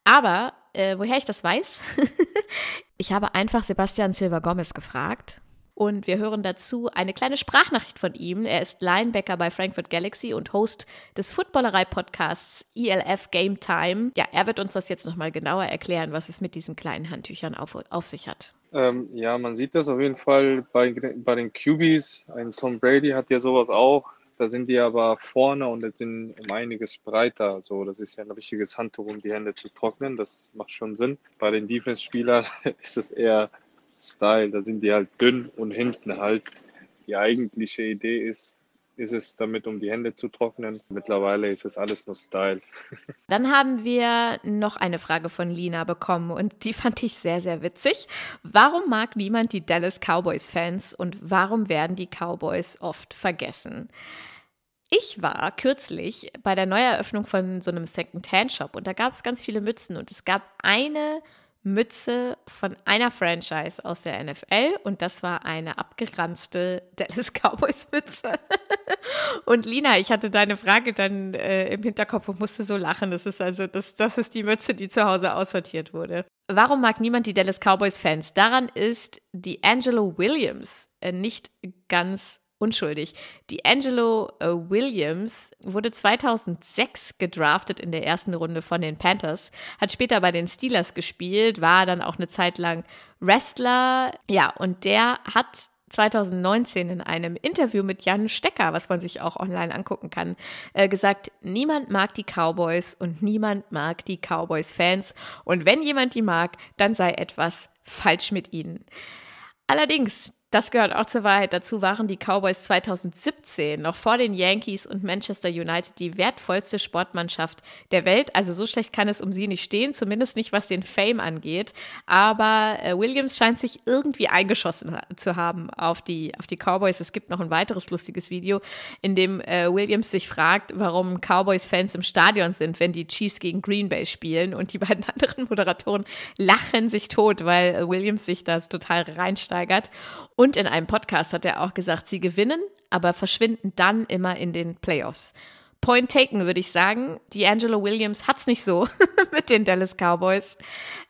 [SPEAKER 2] Aber äh, woher ich das weiß? [laughs] ich habe einfach Sebastian Silva Gomez gefragt. Und wir hören dazu eine kleine Sprachnachricht von ihm. Er ist Linebacker bei Frankfurt Galaxy und Host des Footballerei-Podcasts ELF Game Time. Ja, er wird uns das jetzt nochmal genauer erklären, was es mit diesen kleinen Handtüchern auf, auf sich hat.
[SPEAKER 4] Ähm, ja, man sieht das auf jeden Fall bei, bei den QBs. Ein Tom Brady hat ja sowas auch. Da sind die aber vorne und sind um einiges breiter. So, das ist ja ein richtiges Handtuch, um die Hände zu trocknen. Das macht schon Sinn. Bei den Defense-Spielern [laughs] ist es eher Style. Da sind die halt dünn und hinten halt. Die eigentliche Idee ist, ist es damit, um die Hände zu trocknen. Mittlerweile ist es alles nur Style. [laughs]
[SPEAKER 2] Dann haben wir noch eine Frage von Lina bekommen und die [laughs] fand ich sehr, sehr witzig. Warum mag niemand die Dallas Cowboys-Fans und warum werden die Cowboys oft vergessen? Ich war kürzlich bei der Neueröffnung von so einem Second-Hand-Shop und da gab es ganz viele Mützen und es gab eine Mütze von einer Franchise aus der NFL und das war eine abgeranzte [laughs] Dallas Cowboys Mütze. [laughs] und Lina, ich hatte deine Frage dann äh, im Hinterkopf und musste so lachen. Das ist also, das, das ist die Mütze, die zu Hause aussortiert wurde. Warum mag niemand die Dallas Cowboys Fans? Daran ist die Angelo Williams äh, nicht ganz unschuldig. Die Angelo äh, Williams wurde 2006 gedraftet in der ersten Runde von den Panthers, hat später bei den Steelers gespielt, war dann auch eine Zeit lang Wrestler. Ja, und der hat 2019 in einem Interview mit Jan Stecker, was man sich auch online angucken kann, äh, gesagt, niemand mag die Cowboys und niemand mag die Cowboys-Fans. Und wenn jemand die mag, dann sei etwas falsch mit ihnen. Allerdings, das gehört auch zur Wahrheit dazu, waren die Cowboys 2017 noch vor den Yankees und Manchester United die wertvollste Sportmannschaft der Welt. Also so schlecht kann es um sie nicht stehen, zumindest nicht was den Fame angeht. Aber äh, Williams scheint sich irgendwie eingeschossen zu haben auf die, auf die Cowboys. Es gibt noch ein weiteres lustiges Video, in dem äh, Williams sich fragt, warum Cowboys-Fans im Stadion sind, wenn die Chiefs gegen Green Bay spielen. Und die beiden [laughs] anderen Moderatoren lachen sich tot, weil äh, Williams sich das total reinsteigert. Und in einem Podcast hat er auch gesagt, sie gewinnen, aber verschwinden dann immer in den Playoffs. Point taken, würde ich sagen. D'Angelo Williams hat es nicht so [laughs] mit den Dallas Cowboys.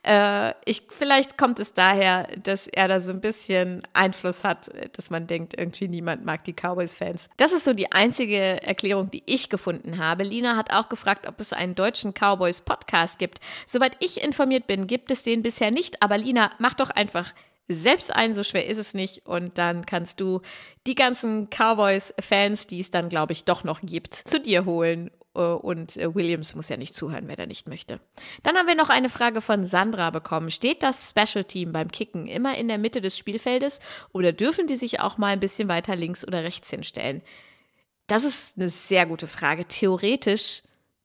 [SPEAKER 2] Äh, ich, vielleicht kommt es daher, dass er da so ein bisschen Einfluss hat, dass man denkt, irgendwie niemand mag die Cowboys-Fans. Das ist so die einzige Erklärung, die ich gefunden habe. Lina hat auch gefragt, ob es einen deutschen Cowboys-Podcast gibt. Soweit ich informiert bin, gibt es den bisher nicht. Aber Lina, mach doch einfach selbst ein, so schwer ist es nicht. Und dann kannst du die ganzen Cowboys-Fans, die es dann, glaube ich, doch noch gibt, zu dir holen. Äh, und äh, Williams muss ja nicht zuhören, wenn er nicht möchte. Dann haben wir noch eine Frage von Sandra bekommen. Steht das Special Team beim Kicken immer in der Mitte des Spielfeldes oder dürfen die sich auch mal ein bisschen weiter links oder rechts hinstellen? Das ist eine sehr gute Frage. Theoretisch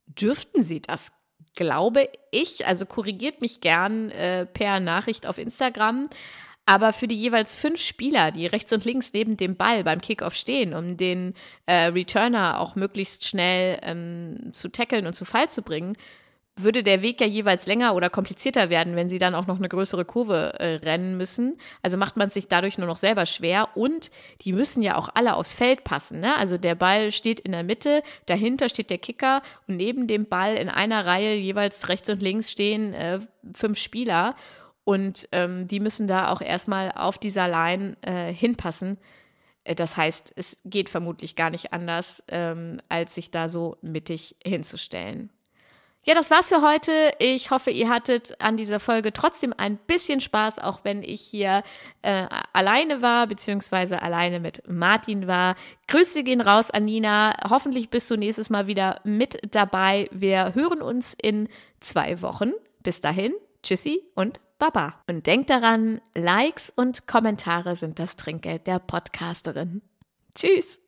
[SPEAKER 2] dürften sie das, glaube ich. Also korrigiert mich gern äh, per Nachricht auf Instagram. Aber für die jeweils fünf Spieler, die rechts und links neben dem Ball beim Kickoff stehen, um den äh, Returner auch möglichst schnell ähm, zu tackeln und zu Fall zu bringen, würde der Weg ja jeweils länger oder komplizierter werden, wenn sie dann auch noch eine größere Kurve äh, rennen müssen. Also macht man es sich dadurch nur noch selber schwer. Und die müssen ja auch alle aufs Feld passen. Ne? Also der Ball steht in der Mitte, dahinter steht der Kicker und neben dem Ball in einer Reihe jeweils rechts und links stehen äh, fünf Spieler. Und ähm, die müssen da auch erstmal auf dieser Line äh, hinpassen. Äh, das heißt, es geht vermutlich gar nicht anders, ähm, als sich da so mittig hinzustellen. Ja, das war's für heute. Ich hoffe, ihr hattet an dieser Folge trotzdem ein bisschen Spaß, auch wenn ich hier äh, alleine war, beziehungsweise alleine mit Martin war. Grüße gehen raus an Nina. Hoffentlich bist du nächstes Mal wieder mit dabei. Wir hören uns in zwei Wochen. Bis dahin, tschüssi und Baba. Und denkt daran, Likes und Kommentare sind das Trinkgeld der Podcasterin. Tschüss.